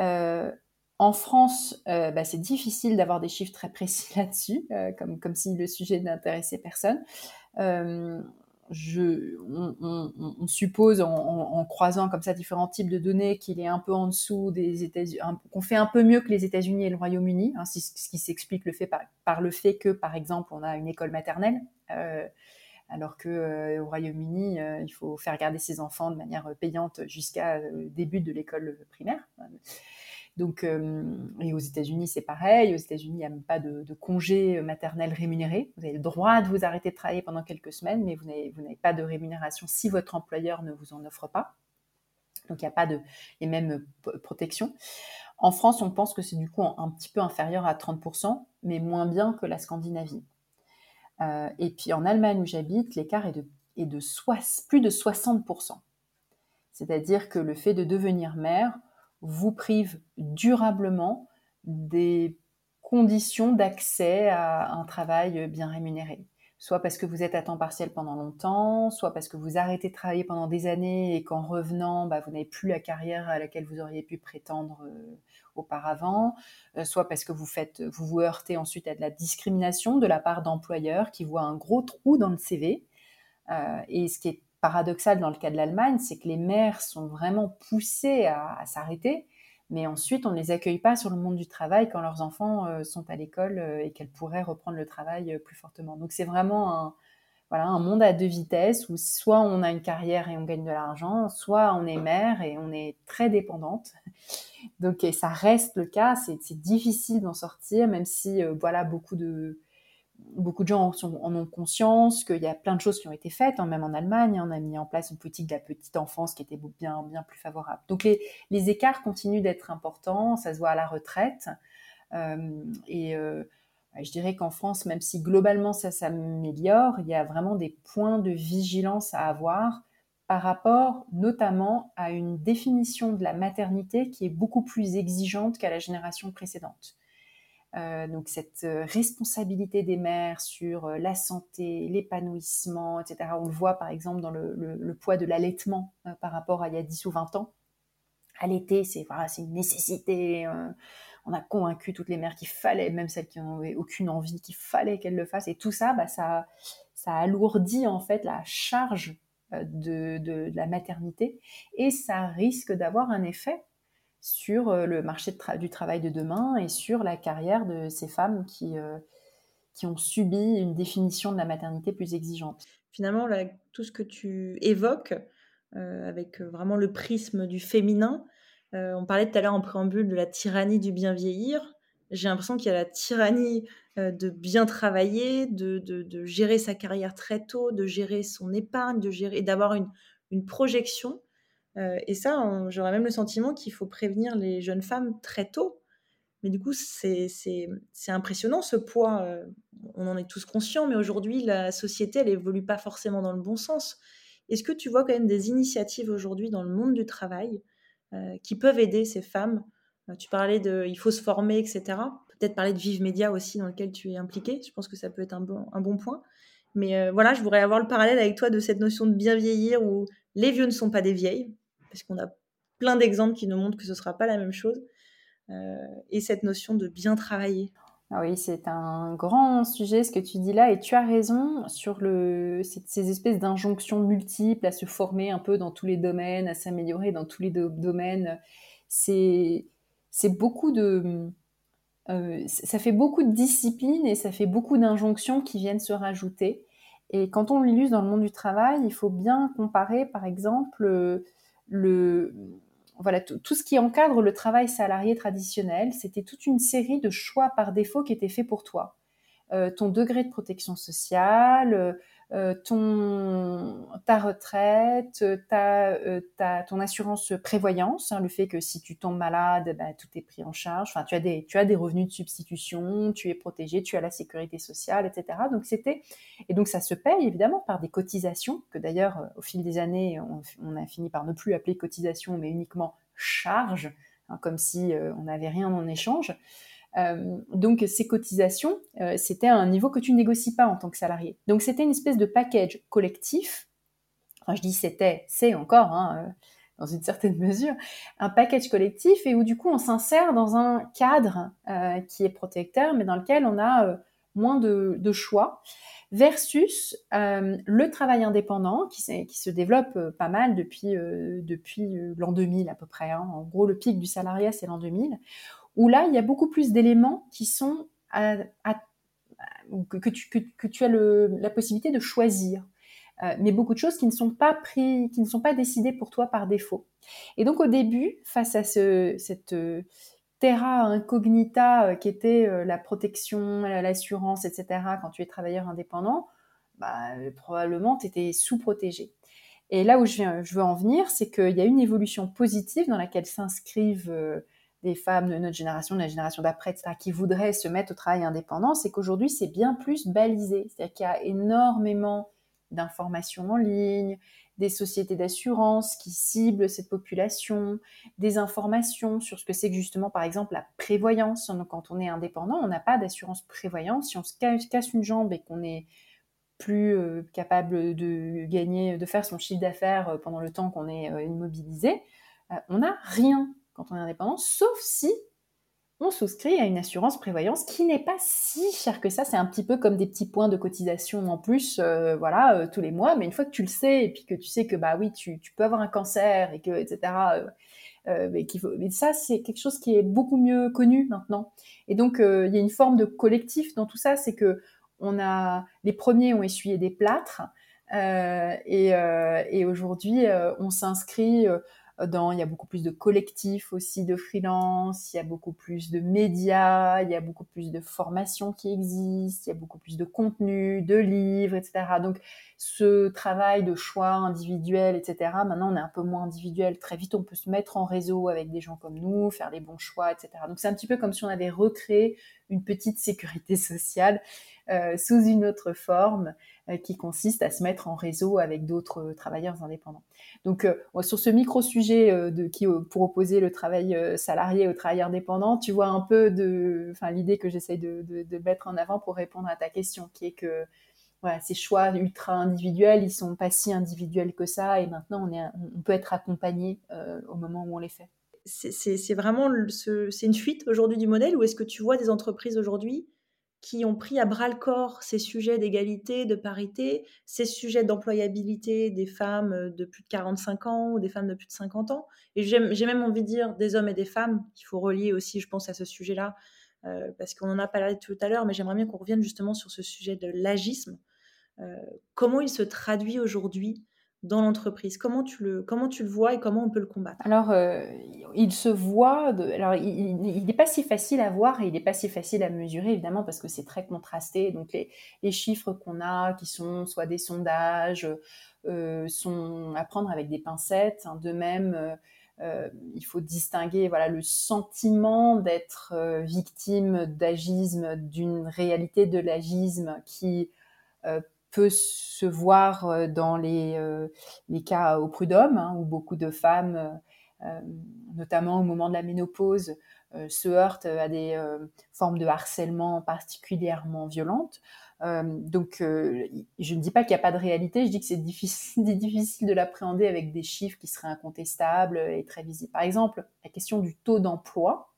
Euh, en France, euh, bah, c'est difficile d'avoir des chiffres très précis là-dessus, comme, comme si le sujet n'intéressait personne on, suppose en, croisant comme ça différents types de données qu'il est un peu en dessous des États-Unis, qu'on fait un peu mieux que les États-Unis et le Royaume-Uni, hein, ce qui s'explique le fait par, le fait que, par exemple, on a une école maternelle, euh, alors que euh, au Royaume-Uni, euh, il faut faire garder ses enfants de manière payante jusqu'à début de l'école primaire. Donc, et aux États-Unis, c'est pareil. Aux États-Unis, il n'y a même pas de, congé maternel rémunéré. Vous avez le droit de vous arrêter de travailler pendant quelques semaines, mais vous n'avez pas de rémunération si votre employeur ne vous en offre pas. Donc, il n'y a pas de, les mêmes protections. En France, on pense que c'est du coup un petit peu inférieur à 30%, mais moins bien que la Scandinavie. Euh, et puis en Allemagne où j'habite, l'écart est de, est de plus de 60%. C'est-à-dire que le fait de devenir mère vous prive durablement des conditions d'accès à un travail bien rémunéré soit parce que vous êtes à temps partiel pendant longtemps, soit parce que vous arrêtez de travailler pendant des années et qu'en revenant, bah, vous n'avez plus la carrière à laquelle vous auriez pu prétendre euh, auparavant, euh, soit parce que vous faites, vous vous heurtez ensuite à de la discrimination de la part d'employeurs qui voient un gros trou dans le CV. Euh, et ce qui est paradoxal dans le cas de l'Allemagne, c'est que les mères sont vraiment poussées à s'arrêter mais ensuite on ne les accueille pas sur le monde du travail quand leurs enfants euh, sont à l'école euh, et qu'elles pourraient reprendre le travail euh, plus fortement. Donc c'est vraiment un, voilà, un monde à deux vitesses où soit on a une carrière et on gagne de l'argent, soit on est mère et on est très dépendante. Donc ça reste le cas, c'est difficile d'en sortir, même si voilà beaucoup de beaucoup de gens en ont conscience qu'il y a plein de choses qui ont été faites, hein, même en Allemagne, on a mis en place une politique de la petite enfance qui était bien, bien plus favorable. Donc les, écarts continuent d'être importants, ça se voit à la retraite. Euh, et euh, je dirais qu'en France, même si globalement ça s'améliore, il y a vraiment des points de vigilance à avoir par rapport notamment à une définition de la maternité qui est beaucoup plus exigeante qu'à la génération précédente. Euh, donc cette euh, responsabilité des mères sur euh, la santé, l'épanouissement, etc. On le voit par exemple dans le, poids de l'allaitement par rapport à il y a 10 ou 20 ans. Allaiter, c'est une nécessité. on a convaincu toutes les mères qu'il fallait, même celles qui n'avaient aucune envie, qu'il fallait qu'elles le fassent. Et tout ça, bah, ça, ça alourdit en fait la charge de la maternité et ça risque d'avoir un effet sur euh, le marché du travail de demain et sur la carrière de ces femmes qui, euh, qui ont subi une définition de la maternité plus exigeante. Finalement, tout ce que tu évoques, euh, avec vraiment le prisme du féminin, on parlait tout à l'heure en préambule de la tyrannie du bien vieillir. J'ai l'impression qu'il y a la tyrannie de bien travailler, de, de, gérer sa carrière très tôt, de gérer son épargne, de gérer, d'avoir une, une projection euh, et ça, j'aurais même le sentiment qu'il faut prévenir les jeunes femmes très tôt. Mais du coup, c'est impressionnant ce poids. Euh, on en est tous conscients, mais aujourd'hui, la société, elle évolue pas forcément dans le bon sens. Est-ce que tu vois quand même des initiatives aujourd'hui dans le monde du travail euh, qui peuvent aider ces femmes? Tu parlais de il faut se former, etc. Peut-être parler de Vive Média aussi, dans lequel tu es impliqué. Je pense que ça peut être un bon, un bon point. Mais voilà, je voudrais avoir le parallèle avec toi de cette notion de bien vieillir où les vieux ne sont pas des vieilles parce qu'on a plein d'exemples qui nous montrent que ce ne sera pas la même chose. Euh, et cette notion de bien travailler. Ah oui, c'est un grand sujet ce que tu dis là, et tu as raison sur le, ces espèces d'injonctions multiples à se former un peu dans tous les domaines, à s'améliorer dans tous les domaines. C'est beaucoup de, euh, ça fait beaucoup de disciplines et ça fait beaucoup d'injonctions qui viennent se rajouter. Et quand on l'illustre dans le monde du travail, il faut bien comparer, par exemple, le, voilà, tout ce qui encadre le travail salarié traditionnel, c'était toute une série de choix par défaut qui étaient faits pour toi. Euh, ton degré de protection sociale, euh, ton, ta retraite, ta, euh, ta, ton assurance prévoyance, hein, le fait que si tu tombes malade, bah, tout est pris en charge. Enfin, tu as des, tu as des revenus de substitution, tu es protégé, tu as la sécurité sociale, etc. Donc et donc ça se paye évidemment par des cotisations que d'ailleurs au fil des années on, a fini par ne plus appeler cotisation, mais uniquement charge, hein, comme si on n'avait rien en échange. Euh, donc ces cotisations, euh, c'était un niveau que tu négocies pas en tant que salarié. Donc c'était une espèce de package collectif. Enfin, je dis c'était, c'est encore, hein, euh, dans une certaine mesure, un package collectif et où du coup on s'insère dans un cadre qui est protecteur, mais dans lequel on a moins de, choix, versus le travail indépendant qui, se développe pas mal depuis, depuis l'an 2000 à peu près. Hein. En gros, le pic du salariat, c'est l'an 2000, où là, il y a beaucoup plus d'éléments qui sont que, tu, as la possibilité de choisir. Euh, mais beaucoup de choses qui ne sont pas pris, qui ne sont pas décidées pour toi par défaut. Et donc au début, face à cette, terra incognita qui était la protection, l'assurance, etc. quand tu es travailleur indépendant, bah, probablement tu étais sous-protégé. Et là où je, je veux en venir, c'est qu'il y a une évolution positive dans laquelle s'inscrivent des femmes de notre génération, de la génération d'après, etc., qui voudraient se mettre au travail indépendant, c'est qu'aujourd'hui, c'est bien plus balisé. C'est-à-dire qu'il y a énormément d'informations en ligne, des sociétés d'assurance qui ciblent cette population, des informations sur ce que c'est que justement, par exemple, la prévoyance. Donc, quand on est indépendant, on n'a pas d'assurance prévoyance. Si on se casse une jambe et qu'on est plus euh, capable de gagner, de faire son chiffre d'affaires euh, pendant le temps qu'on est euh, immobilisé, on n'a rien quand on est indépendant, sauf si on souscrit à une assurance prévoyance qui n'est pas si chère que ça. C'est un petit peu comme des petits points de cotisation en plus, euh, voilà, euh, tous les mois. Mais une fois que tu le sais et puis que tu sais que bah oui, tu, peux avoir un cancer et que etc. Euh, mais, mais ça, c'est quelque chose qui est beaucoup mieux connu maintenant. Et donc, il y a une forme de collectif dans tout ça, c'est que on a les premiers ont essuyé des plâtres. et aujourd'hui, on s'inscrit il y a beaucoup plus de collectifs aussi de freelance, il y a beaucoup plus de médias, il y a beaucoup plus de formations qui existent, il y a beaucoup plus de contenu, de livres, etc. Donc ce travail de choix individuel, etc. Maintenant, on est un peu moins individuel. Très vite, on peut se mettre en réseau avec des gens comme nous, faire les bons choix, etc. Donc c'est un petit peu comme si on avait recréé une petite sécurité sociale sous une autre forme euh, qui consiste à se mettre en réseau avec d'autres travailleurs indépendants. Donc, euh, sur ce micro-sujet euh, de qui, pour opposer le travail salarié au travail indépendant, tu vois un peu l'idée que j'essaye de, mettre en avant pour répondre à ta question, qui est que voilà, ces choix ultra individuels, ils sont pas si individuels que ça, et maintenant on, est, on peut être accompagné au moment où on les fait. C'est vraiment, c'est une fuite aujourd'hui du modèle, ou est-ce que tu vois des entreprises aujourd'hui qui ont pris à bras le corps ces sujets d'égalité, de parité, ces sujets d'employabilité des femmes euh, de plus de 45 ans ou des femmes de plus de 50 ans. Et j'ai même envie de dire des hommes et des femmes, qu'il faut relier aussi, je pense, à ce sujet-là, euh, parce qu'on en a parlé tout à l'heure, mais j'aimerais bien qu'on revienne justement sur ce sujet de l'agisme. Euh, comment il se traduit aujourd'hui dans l'entreprise? Comment tu le comment tu le vois et comment on peut le combattre? Alors, euh, il se voit. Alors, il n'est pas si facile à voir et il n'est pas si facile à mesurer évidemment parce que c'est très contrasté. Donc, les, les chiffres qu'on a, qui sont soit des sondages, euh, sont à prendre avec des pincettes. Hein. De même. Euh, il faut distinguer voilà le sentiment d'être victime d'agisme d'une réalité de l'agisme qui peut se voir euh, dans les, euh, les cas au prud'homme, hein, où beaucoup de femmes, euh, notamment au moment de la ménopause, se heurtent à des formes de harcèlement particulièrement violentes. donc, je ne dis pas qu'il n'y a pas de réalité, je dis que c'est difficile, difficile de l'appréhender avec des chiffres qui seraient incontestables et très visibles. Par exemple, la question du taux d'emploi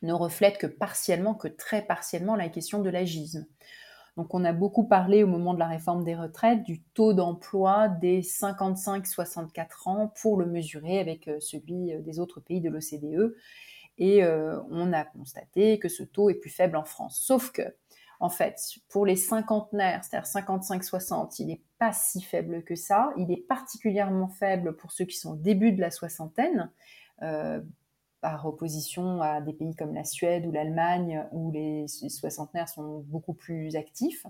ne reflète que partiellement, que très partiellement, la question de l'agisme. Donc on a beaucoup parlé au moment de la réforme des retraites du taux d'emploi des 55-64 ans pour le mesurer avec euh, celui euh, des autres pays de l'OCDE. Et euh, on a constaté que ce taux est plus faible en France. Sauf que, en fait, pour les cinquantenaires, c'est-à-dire 55-60, il n'est pas si faible que ça. Il est particulièrement faible pour ceux qui sont au début de la soixantaine par opposition à des pays comme la Suède ou l'Allemagne, où les, soixantenaires sont beaucoup plus actifs.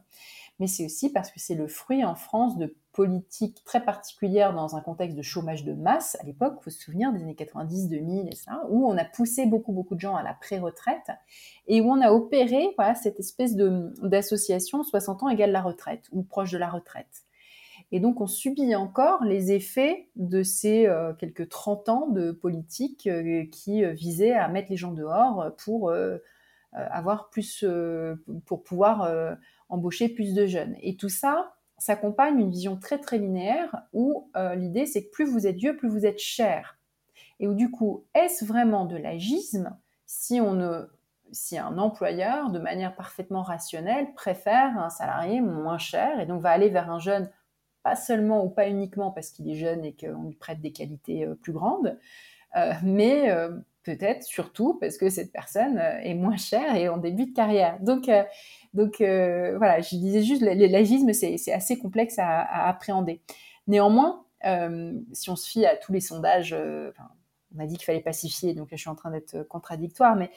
Mais c'est aussi parce que c'est le fruit en France de politiques très particulières dans un contexte de chômage de masse. À l'époque, il faut se souvenir des années 90, 2000 et ça, où on a poussé beaucoup, beaucoup de gens à la pré-retraite et où on a opéré voilà, cette espèce d'association 60 ans égale la retraite ou proche de la retraite. Et donc, on subit encore les effets de ces euh, quelques 30 ans de politique euh, qui euh, visaient à mettre les gens dehors pour avoir plus, pour pouvoir embaucher plus de jeunes. Et tout ça s'accompagne d'une vision très très linéaire où l'idée c'est que plus vous êtes vieux, plus vous êtes cher. Et où du coup, est-ce vraiment de l'agisme si on ne si un employeur, de manière parfaitement rationnelle, préfère un salarié moins cher et donc va aller vers un jeune pas seulement ou pas uniquement parce qu'il est jeune et qu'on lui prête des qualités euh, plus grandes, euh, mais euh, peut-être surtout parce que cette personne est moins chère et en début de carrière. Donc, voilà, je disais juste, l'agisme, c'est assez complexe à, appréhender. Néanmoins, si on se fie à tous les sondages, on a dit qu'il fallait pacifier, donc je suis en train d'être contradictoire, mais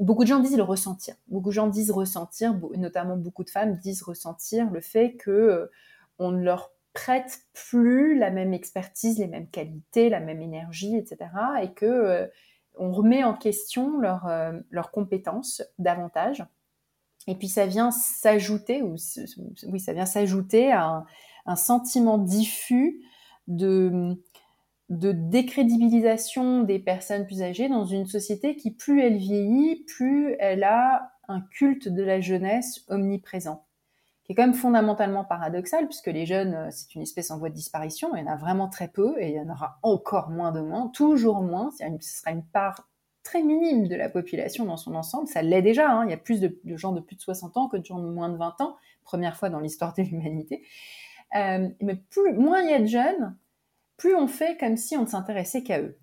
beaucoup de gens disent le ressentir. Beaucoup de gens disent ressentir, notamment beaucoup de femmes disent ressentir le fait que on ne leur prête plus la même expertise, les mêmes qualités, la même énergie, etc. Et que on remet en question leurs compétences davantage. Et puis ça vient s'ajouter, ou oui, ça vient s'ajouter à un, sentiment diffus de décrédibilisation des personnes plus âgées dans une société qui, plus elle vieillit, plus elle a un culte de la jeunesse omniprésent, qui est quand même fondamentalement paradoxal, puisque les jeunes, c'est une espèce en voie de disparition, il y en a vraiment très peu, et il y en aura encore moins demain, toujours moins, ce sera une part très minime de la population dans son ensemble. Ça l'est déjà. Hein. Il y a plus de, gens de plus de 60 ans que de gens de moins de 20 ans. Première fois dans l'histoire de l'humanité. Euh, mais plus, moins il y a de jeunes, plus on fait comme si on ne s'intéressait qu'à eux.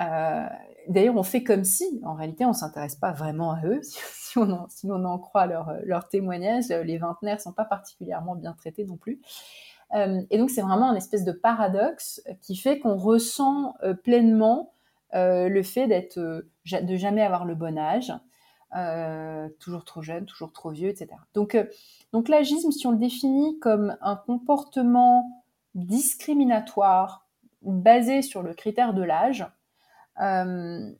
Euh, d'ailleurs, on fait comme si, en réalité, on ne s'intéresse pas vraiment à eux. Si, si on en croit leur, leur témoignage, les vingtenaires sont pas particulièrement bien traités non plus. Euh, et donc, c'est vraiment un espèce de paradoxe qui fait qu'on ressent pleinement euh, le fait d'être, euh, de jamais avoir le bon âge, euh, toujours trop jeune, toujours trop vieux, etc. Donc, donc l'agisme, si on le définit comme un comportement discriminatoire basé sur le critère de l'âge, on,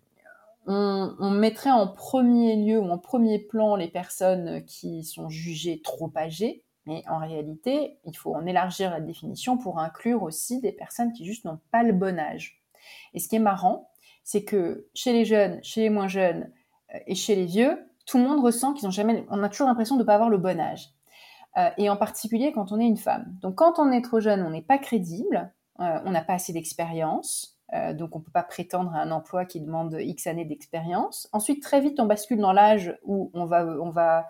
on, mettrait en premier lieu ou en premier plan les personnes qui sont jugées trop âgées, mais en réalité, il faut en élargir la définition pour inclure aussi des personnes qui juste n'ont pas le bon âge. Et ce qui est marrant, c'est que chez les jeunes, chez les moins jeunes euh, et chez les vieux, tout le monde ressent qu'ils ont jamais, on a toujours l'impression de ne pas avoir le bon âge. Euh, et en particulier quand on est une femme. Donc quand on est trop jeune, on n'est pas crédible, euh, on n'a pas assez d'expérience, donc on ne peut pas prétendre à un emploi qui demande X années d'expérience. Ensuite, très vite, on bascule dans l'âge où on va, on va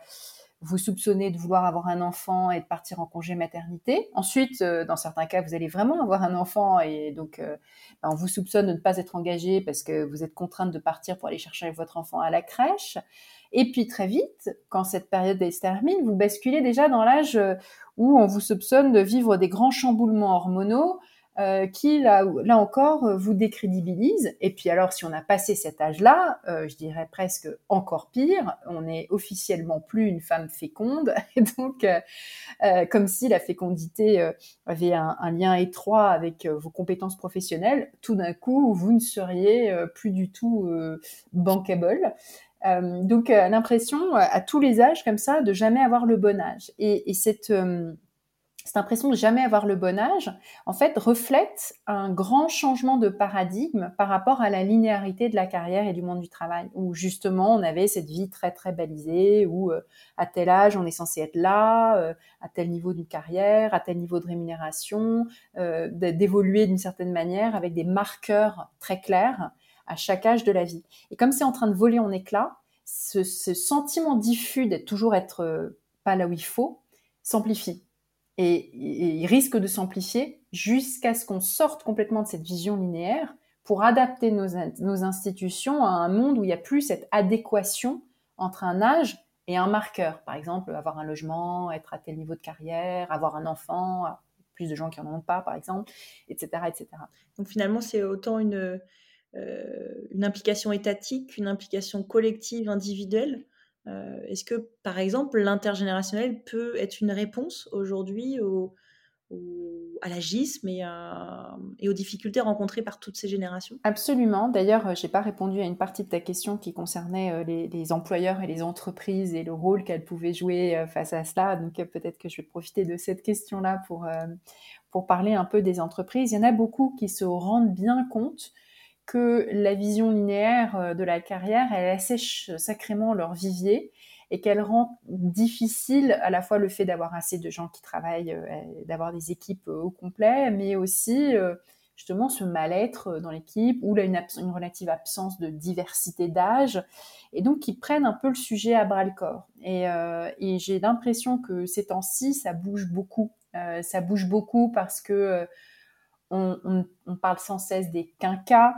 vous soupçonnez de vouloir avoir un enfant et de partir en congé maternité. Ensuite, euh, dans certains cas, vous allez vraiment avoir un enfant et donc euh, ben, on vous soupçonne de ne pas être engagé parce que vous êtes contrainte de partir pour aller chercher votre enfant à la crèche. Et puis très vite, quand cette période se termine, vous basculez déjà dans l'âge euh, où on vous soupçonne de vivre des grands chamboulements hormonaux, euh, qui, là, là encore, euh, vous décrédibilise. Et puis alors, si on a passé cet âge-là, euh, je dirais presque encore pire, on est officiellement plus une femme féconde. Et donc, comme si la fécondité avait un, lien étroit avec vos compétences professionnelles, tout d'un coup, vous ne seriez plus du tout bankable. donc, l'impression à tous les âges comme ça de jamais avoir le bon âge. Et, et cette cette impression de jamais avoir le bon âge, en fait, reflète un grand changement de paradigme par rapport à la linéarité de la carrière et du monde du travail, où justement on avait cette vie très très balisée, où euh, à tel âge on est censé être là, euh, à tel niveau d'une carrière, à tel niveau de rémunération, euh, d'évoluer d'une certaine manière avec des marqueurs très clairs à chaque âge de la vie. Et comme c'est en train de voler en éclats, ce, ce sentiment diffus d'être toujours être pas là où il faut s'amplifie et, il risque de s'amplifier jusqu'à ce qu'on sorte complètement de cette vision linéaire pour adapter nos, institutions à un monde où il n'y a plus cette adéquation entre un âge et un marqueur. Par exemple, avoir un logement, être à tel niveau de carrière, avoir un enfant, plus de gens qui n'en ont pas, par exemple, etc. etc. Donc finalement, c'est autant une, euh, une implication étatique, une implication collective, individuelle, euh, est-ce que, par exemple, l'intergénérationnel peut être une réponse aujourd'hui au, à l'agisme et, aux difficultés rencontrées par toutes ces générations? Absolument. D'ailleurs, euh, je n'ai pas répondu à une partie de ta question qui concernait euh, les, employeurs et les entreprises et le rôle qu'elles pouvaient jouer face à cela. Donc peut-être que je vais profiter de cette question-là pour, pour parler un peu des entreprises. Il y en a beaucoup qui se rendent bien compte que la vision linéaire euh, de la carrière, elle assèche sacrément leur vivier et qu'elle rend difficile à la fois le fait d'avoir assez de gens qui travaillent, euh, d'avoir des équipes euh, au complet, mais aussi justement ce mal-être dans l'équipe ou là une, relative absence de diversité d'âge et donc qui prennent un peu le sujet à bras le corps. Et, j'ai l'impression que ces temps-ci, ça bouge beaucoup. ça bouge beaucoup parce que on, parle sans cesse des quinquas,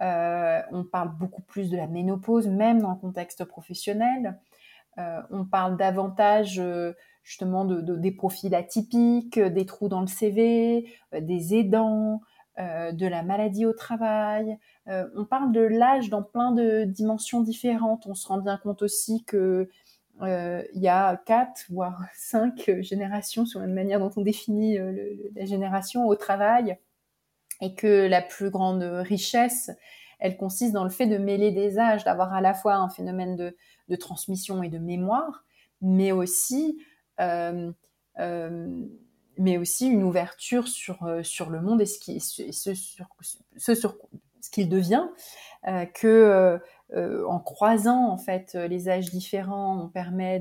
on parle beaucoup plus de la ménopause, même dans le contexte professionnel. Euh, on parle davantage euh, justement de, des profils atypiques, des trous dans le CV, des aidants, de la maladie au travail. on parle de l'âge dans plein de dimensions différentes. On se rend bien compte aussi que il y a quatre, voire cinq générations sur la manière dont on définit la génération au travail, et que la plus grande richesse, elle consiste dans le fait de mêler des âges, d'avoir à la fois un phénomène de, transmission et de mémoire, mais aussi, euh, euh, mais aussi une ouverture sur, euh, sur le monde et ce, sur, ce sur ce qu'il devient, que en croisant en fait les âges différents, on permet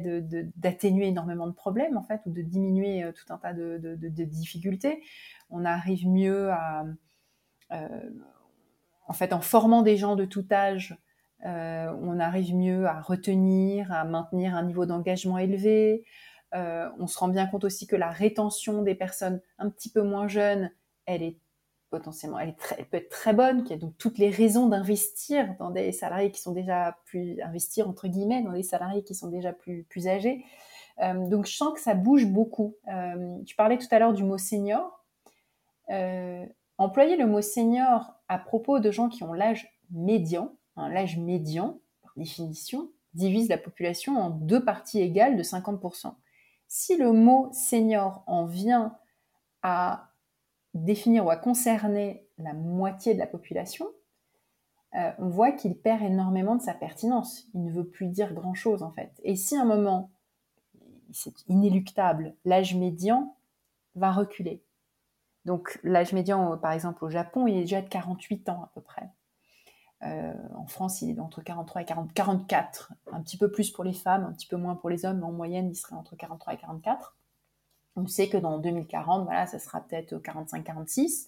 d'atténuer énormément de problèmes en fait ou de diminuer tout un tas de, de difficultés. On arrive mieux à en fait, en formant des gens de tout âge, euh, on arrive mieux à retenir, à maintenir un niveau d'engagement élevé. Euh, on se rend bien compte aussi que la rétention des personnes un petit peu moins jeunes, elle est potentiellement, elle, peut être très bonne, qu'il y a donc toutes les raisons d'investir dans des salariés qui sont déjà plus, investir entre guillemets, dans des salariés qui sont déjà plus, plus âgés. Euh, donc je sens que ça bouge beaucoup. tu parlais tout à l'heure du mot senior. Employer le mot senior à propos de gens qui ont l'âge médian, hein, l'âge médian, par définition, divise la population en deux parties égales de 50%. Si le mot senior en vient à définir ou à concerner la moitié de la population, euh, on voit qu'il perd énormément de sa pertinence. Il ne veut plus dire grand-chose en fait. Et si à un moment, c'est inéluctable, l'âge médian va reculer, donc l'âge médian, par exemple, au Japon, il est déjà de 48 ans à peu près. Euh, en France, il est entre 43 et 40, 44, un petit peu plus pour les femmes, un petit peu moins pour les hommes, mais en moyenne, il serait entre 43 et 44. On sait que dans 2040, voilà, ça sera peut-être 45-46,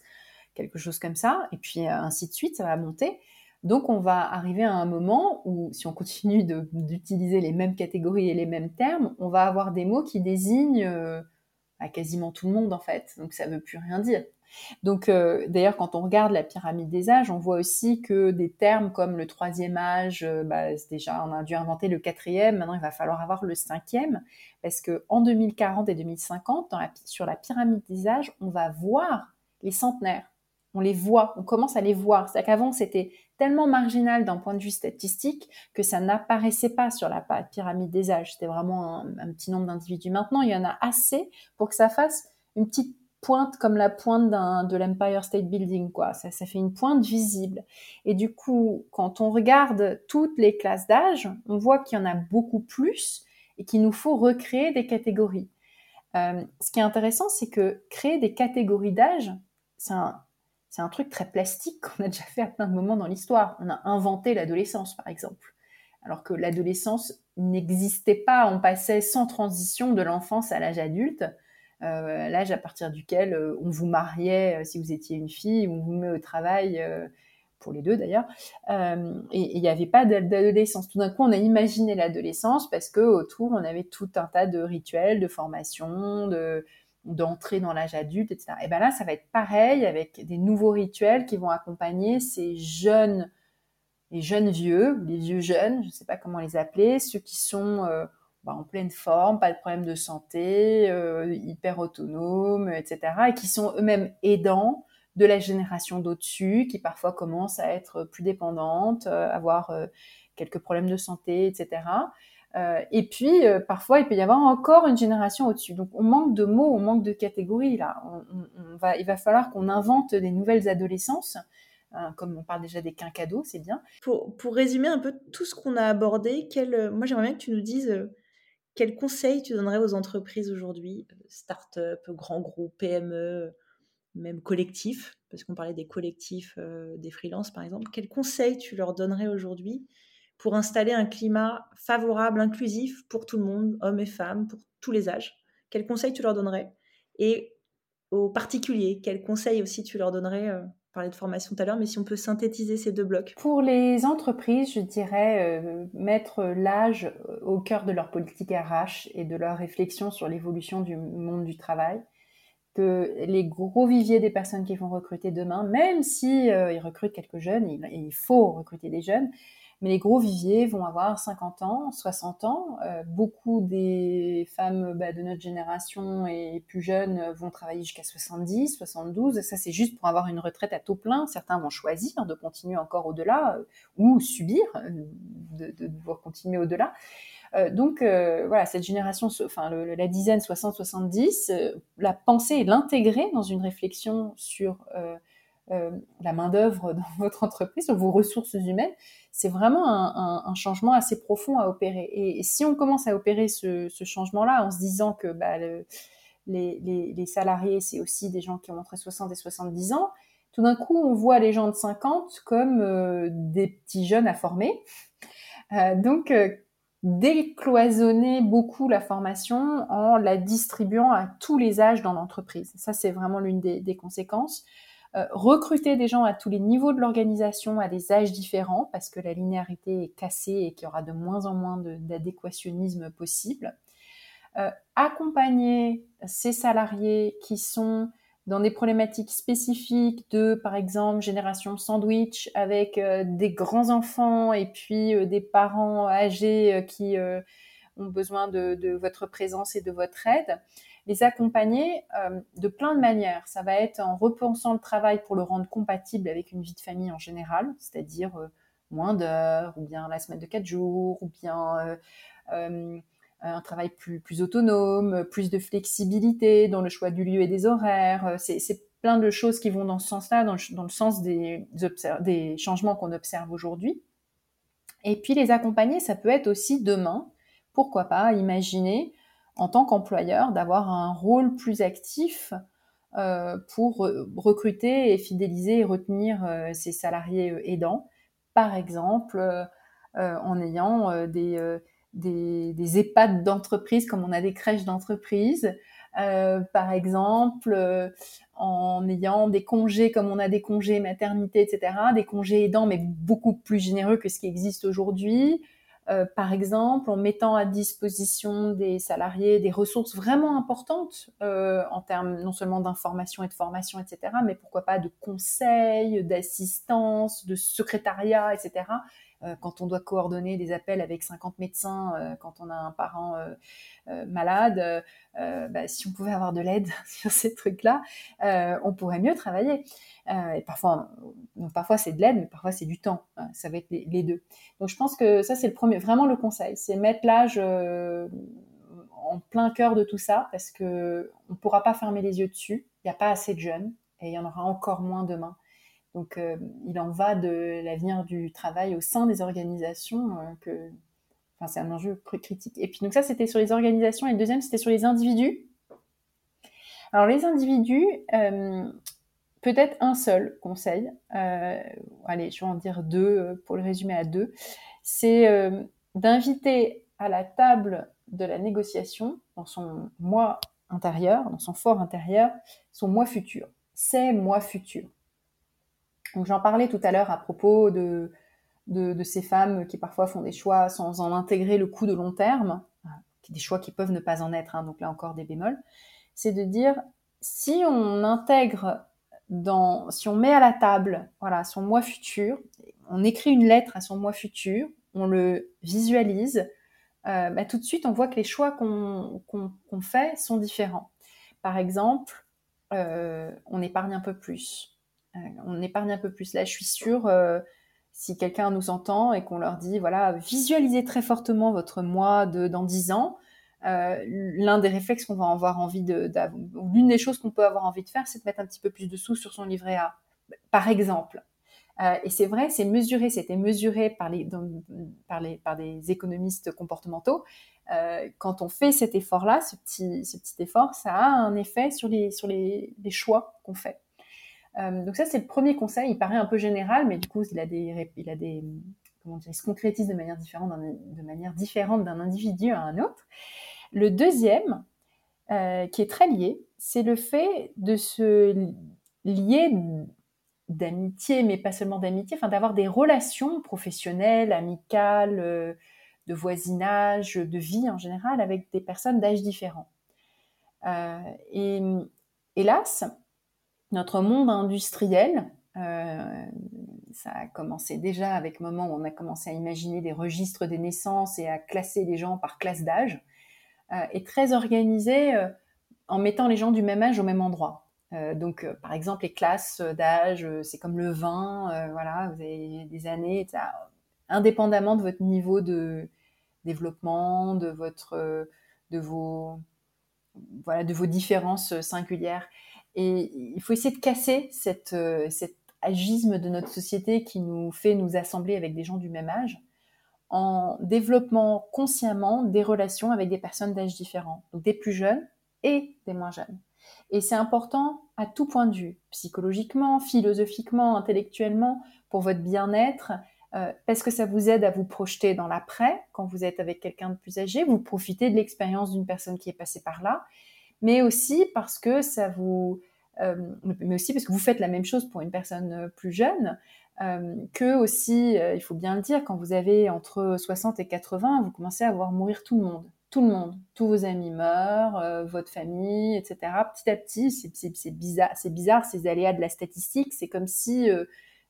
quelque chose comme ça, et puis euh, ainsi de suite, ça va monter. Donc on va arriver à un moment où, si on continue d'utiliser les mêmes catégories et les mêmes termes, on va avoir des mots qui désignent euh, quasiment tout le monde en fait. Donc ça veut plus rien dire. Donc euh, d'ailleurs quand on regarde la pyramide des âges, on voit aussi que des termes comme le troisième âge, euh, bah, déjà on a dû inventer le quatrième, maintenant il va falloir avoir le cinquième, parce que en 2040 et 2050, dans la, sur la pyramide des âges, on va voir les centenaires. On les voit, on commence à les voir. C'est-à-dire qu'avant c'était tellement marginal d'un point de vue statistique que ça n'apparaissait pas sur la pyramide des âges. C'était vraiment un, petit nombre d'individus. Maintenant, il y en a assez pour que ça fasse une petite pointe comme la pointe de l'Empire State Building, quoi. Ça, fait une pointe visible. Et du coup, quand on regarde toutes les classes d'âge, on voit qu'il y en a beaucoup plus et qu'il nous faut recréer des catégories. Euh, ce qui est intéressant, c'est que créer des catégories d'âge, c'est un, c'est un truc très plastique qu'on a déjà fait à plein de moments dans l'histoire. On a inventé l'adolescence, par exemple. Alors que l'adolescence n'existait pas, on passait sans transition de l'enfance à l'âge adulte, euh, l'âge à partir duquel euh, on vous mariait euh, si vous étiez une fille, on vous met au travail, pour les deux d'ailleurs, et il n'y avait pas d'adolescence. Tout d'un coup, on a imaginé l'adolescence parce que autour, on avait tout un tas de rituels, de formations, de, d'entrer dans l'âge adulte, etc. Et bien là, ça va être pareil avec des nouveaux rituels qui vont accompagner ces jeunes, les jeunes vieux, les vieux jeunes, je ne sais pas comment les appeler, ceux qui sont euh, bah, en pleine forme, pas de problème de santé, euh, hyper autonomes, etc. Et qui sont eux-mêmes aidants de la génération d'au-dessus, qui parfois commencent à être plus dépendantes, euh, avoir quelques problèmes de santé, etc. Euh, et puis, euh, parfois, il peut y avoir encore une génération au-dessus. Donc, on manque de mots, on manque de catégories, là. On, va, il va falloir qu'on invente des nouvelles adolescences. Hein, comme on parle déjà des quinquados, c'est bien. Pour, pour, résumer un peu tout ce qu'on a abordé, quel, moi, j'aimerais bien que tu nous dises euh, quels conseils tu donnerais aux entreprises aujourd'hui, start-up, grands groupes, PME, même collectifs, parce qu'on parlait des collectifs, des freelances, par exemple. Quels conseils tu leur donnerais aujourd'hui pour installer un climat favorable, inclusif pour tout le monde, hommes et femmes, pour tous les âges Quels conseils tu leur donnerais? Et aux particuliers, quels conseils aussi tu leur donnerais euh, parler de formation tout à l'heure, mais si on peut synthétiser ces deux blocs? Pour les entreprises, je dirais euh, mettre l'âge au cœur de leur politique RH et de leur réflexion sur l'évolution du monde du travail. Que les gros viviers des personnes qui vont recruter demain, même si euh, ils recrutent quelques jeunes, il, faut recruter des jeunes, Mais les gros viviers vont avoir 50 ans, 60 ans. Euh, beaucoup des femmes bah, de notre génération et plus jeunes vont travailler jusqu'à 70, 72. Ça, c'est juste pour avoir une retraite à taux plein. Certains vont choisir de continuer encore au-delà euh, ou subir euh, de, de devoir continuer au-delà. donc voilà, cette génération, enfin la dizaine 60-70, la pensée et l'intégrer dans une réflexion sur euh, la main-d'œuvre dans votre entreprise, sur vos ressources humaines, c'est vraiment un, changement assez profond à opérer. Et, si on commence à opérer ce, changement-là en se disant que bah, les, salariés, c'est aussi des gens qui ont entre 60 et 70 ans, tout d'un coup, on voit les gens de 50 comme euh, des petits jeunes à former. Euh, donc, décloisonner beaucoup la formation en la distribuant à tous les âges dans l'entreprise. Ça, c'est vraiment l'une des, conséquences. Euh, recruter des gens à tous les niveaux de l'organisation, à des âges différents, parce que la linéarité est cassée et qu'il y aura de moins en moins d'adéquationnisme possible. Euh, accompagner ces salariés qui sont dans des problématiques spécifiques de, par exemple, génération sandwich avec euh, des grands-enfants et puis des parents âgés qui ont besoin de, votre présence et de votre aide les accompagner euh, de plein de manières. Ça va être en repensant le travail pour le rendre compatible avec une vie de famille en général, c'est-à-dire euh, moins d'heures, ou bien la semaine de quatre jours, ou bien euh, un travail plus, plus autonome, plus de flexibilité dans le choix du lieu et des horaires. C'est plein de choses qui vont dans ce sens-là, dans, dans, le sens des, des changements qu'on observe aujourd'hui. Et puis les accompagner, ça peut être aussi demain, pourquoi pas, imaginer en tant qu'employeur d'avoir un rôle plus actif euh, pour recruter et fidéliser et retenir euh, ses salariés euh, aidants, par exemple en ayant des, des, des EHPAD d'entreprise comme on a des crèches d'entreprise, par exemple en ayant des congés comme on a des congés maternité, etc., des congés aidants mais beaucoup plus généreux que ce qui existe aujourd'hui, euh, par exemple, en mettant à disposition des salariés des ressources vraiment importantes euh, en termes non seulement d'information et de formation, etc., mais pourquoi pas de conseils, d'assistance, de secrétariat, etc. Euh, quand on doit coordonner des appels avec 50 médecins, euh, quand on a un parent euh, malade, bah, si on pouvait avoir de l'aide sur ces trucs-là, on pourrait mieux travailler. et parfois, parfois c'est de l'aide, mais parfois c'est du temps. Hein, ça va être les, deux. Donc je pense que ça c'est le premier, vraiment le conseil, c'est mettre l'âge en plein cœur de tout ça, parce que on pourra pas fermer les yeux dessus. Il n'y a pas assez de jeunes, et il y en aura encore moins demain. Donc, euh, il en va de l'avenir du travail au sein des organisations euh, que, enfin, c'est un enjeu critique. Et puis, donc ça, c'était sur les organisations. Et le deuxième, c'était sur les individus. Alors, les individus, euh, peut-être un seul conseil. allez, je vais en dire deux pour le résumer à deux. C'est d'inviter à la table de la négociation, dans son moi intérieur, dans son fort intérieur, son moi futur. C'est moi futur. Donc j'en parlais tout à l'heure à propos de, de, ces femmes qui parfois font des choix sans en intégrer le coût de long terme, des choix qui peuvent ne pas en être, hein, donc là encore des bémols, c'est de dire si on intègre dans, si on met à la table, voilà, son moi futur, on écrit une lettre à son moi futur, on le visualise, euh, bah, tout de suite on voit que les choix qu'on fait sont différents. Par exemple, euh, on épargne un peu plus euh, on épargne un peu plus. Là, je suis sûre, euh, si quelqu'un nous entend et qu'on leur dit, voilà, visualisez très fortement votre moi dans 10 ans, euh, l'un des réflexes qu'on va avoir envie de, l'une des choses qu'on peut avoir envie de faire, c'est de mettre un petit peu plus de sous sur son livret A, par exemple. et c'est vrai, c'est mesuré, c'était mesuré par, les, des économistes comportementaux. quand on fait cet effort-là, ce petit, ce petit effort, ça a un effet sur les choix qu'on fait. Euh, donc ça, c'est le premier conseil. Il paraît un peu général, mais du coup, il a des, il a des, comment dire, il se concrétise de manière différente, de manière différente d'un individu à un autre. Le deuxième, euh, qui est très lié, c'est le fait de se lier d'amitié, mais pas seulement d'amitié, enfin d'avoir des relations professionnelles, amicales, euh, de voisinage, de vie en général, avec des personnes d'âge différents. et hélas, notre monde industriel, euh, ça a commencé déjà avec le moment où on a commencé à imaginer des registres des naissances et à classer les gens par classe d'âge, est très organisé en mettant les gens du même âge au même endroit. donc, par exemple, les classes d'âge, c'est comme le vin, voilà, vous avez des années, indépendamment de votre niveau de développement, de votre, de vos, voilà, de vos différences singulières. Et il faut essayer de casser euh, cet agisme de notre société qui nous fait nous assembler avec des gens du même âge en développant consciemment des relations avec des personnes d'âge différents, donc des plus jeunes et des moins jeunes. Et c'est important à tout point de vue, psychologiquement, philosophiquement, intellectuellement, pour votre bien-être, euh, parce que ça vous aide à vous projeter dans l'après, quand vous êtes avec quelqu'un de plus âgé, vous profitez de l'expérience d'une personne qui est passée par là, mais aussi parce que ça vous, euh, mais aussi parce que vous faites la même chose pour une personne euh, plus jeune, euh, que aussi, il faut bien le dire, quand vous avez entre 60 et 80, vous commencez à voir mourir tout le monde, tout le monde, tous vos amis meurent, votre famille, etc. Petit à petit, c'est bizarre, c'est bizarre ces aléas de la statistique. C'est comme si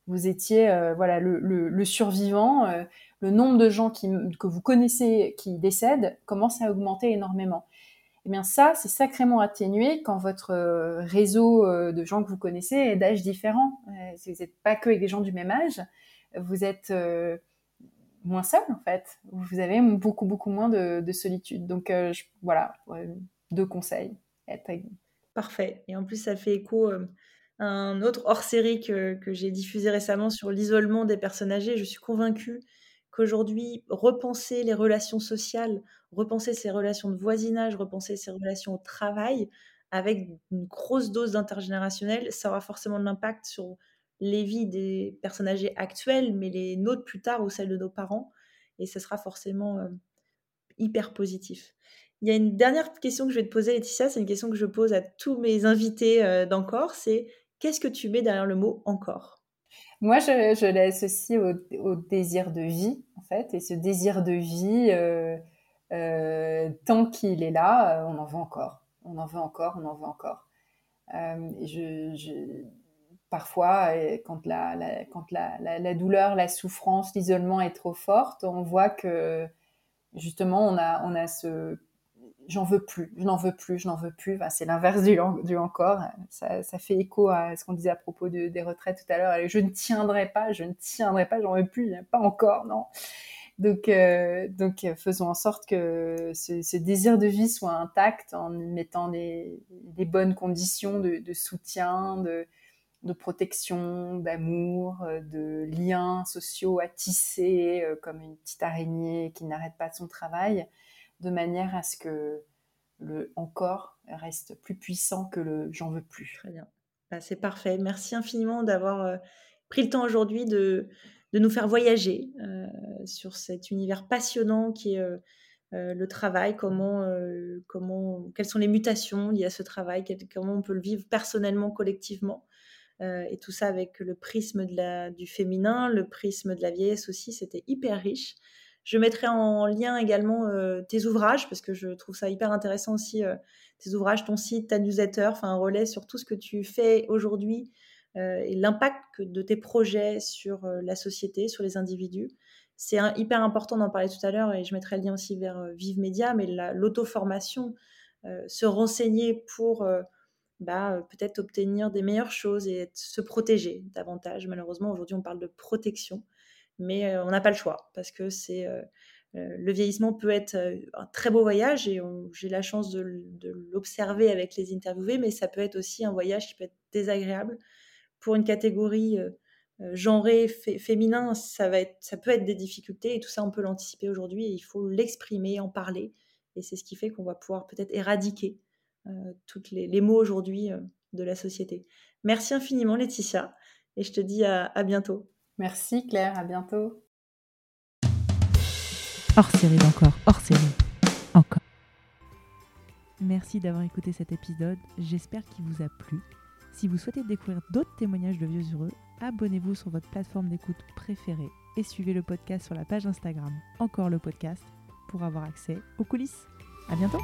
vous étiez, voilà, le, le, survivant. le nombre de gens qui, que vous connaissez qui décèdent commence à augmenter énormément eh bien ça, c'est sacrément atténué quand votre euh, réseau euh, de gens que vous connaissez est d'âge différent. Euh, si vous n'êtes pas que avec des gens du même âge, vous êtes moins seul en fait. Vous avez beaucoup beaucoup moins de, solitude. Donc voilà, deux conseils. Parfait. Et en plus, ça fait écho à un autre hors-série que, que j'ai diffusé récemment sur l'isolement des personnes âgées. Je suis convaincue qu'aujourd'hui, repenser les relations sociales, repenser ses relations de voisinage, repenser ses relations au travail, avec une grosse dose d'intergénérationnel, ça aura forcément de l'impact sur les vies des personnes âgées actuelles, mais les nôtres plus tard ou celles de nos parents. Et ce sera forcément euh, hyper positif. Il y a une dernière question que je vais te poser, Laetitia, c'est une question que je pose à tous mes invités euh, d'encore, c'est qu'est-ce que tu mets derrière le mot encore? Moi, je, l'associe au, désir de vie, en fait. Et ce désir de vie, euh, tant qu'il est là, euh, on en veut encore. On en veut encore, on en veut encore. je, parfois, quand, la, douleur, la souffrance, l'isolement est trop forte, on voit que justement, on a, on a ce j'en veux plus, je n'en veux plus, je n'en veux plus. c'est l'inverse du, encore. Ça, fait écho à ce qu'on disait à propos de, des retraites tout à l'heure. Je ne tiendrai pas, je ne tiendrai pas, j'en veux plus, pas encore, non. Donc, euh, donc faisons en sorte que ce, désir de vie soit intact en mettant des bonnes conditions de, soutien, de, protection, d'amour, de liens sociaux à tisser euh, comme une petite araignée qui n'arrête pas son travail de manière à ce que le encore reste plus puissant que le j'en veux plus. Très bien. Bah, c'est parfait. Merci infiniment d'avoir euh, pris le temps aujourd'hui de, de, nous faire voyager euh, sur cet univers passionnant qui est euh, le travail, comment, comment, quelles sont les mutations liées à ce travail, comment on peut le vivre personnellement, collectivement. et tout ça avec le prisme du féminin, le prisme de la vieillesse aussi, c'était hyper riche. Je mettrai en lien également euh, tes ouvrages parce que je trouve ça hyper intéressant aussi, euh, tes ouvrages, ton site, ta newsletter, enfin un relais sur tout ce que tu fais aujourd'hui euh, et l'impact de tes projets sur la société, sur les individus. C'est hyper important d'en parler tout à l'heure et je mettrai le lien aussi vers Vive Média, mais l'auto-formation, se renseigner pour bah, peut-être obtenir des meilleures choses et se protéger davantage. Malheureusement, aujourd'hui, on parle de protection mais on n'a pas le choix parce que c'est le vieillissement peut être un très beau voyage et j'ai la chance de, l'observer avec les interviewés, mais ça peut être aussi un voyage qui peut être désagréable pour une catégorie genrée féminin. Ça va être, ça peut être des difficultés et tout ça on peut l'anticiper aujourd'hui et il faut l'exprimer, en parler et c'est ce qui fait qu'on va pouvoir peut-être éradiquer tous les, les, mots aujourd'hui de la société. Merci infiniment Laetitia et je te dis à bientôt. Merci Claire, à bientôt. Hors série d'encore, hors série. Encore. Merci d'avoir écouté cet épisode, j'espère qu'il vous a plu. Si vous souhaitez découvrir d'autres témoignages de vieux heureux, abonnez-vous sur votre plateforme d'écoute préférée et suivez le podcast sur la page Instagram Encore le podcast pour avoir accès aux coulisses. À bientôt!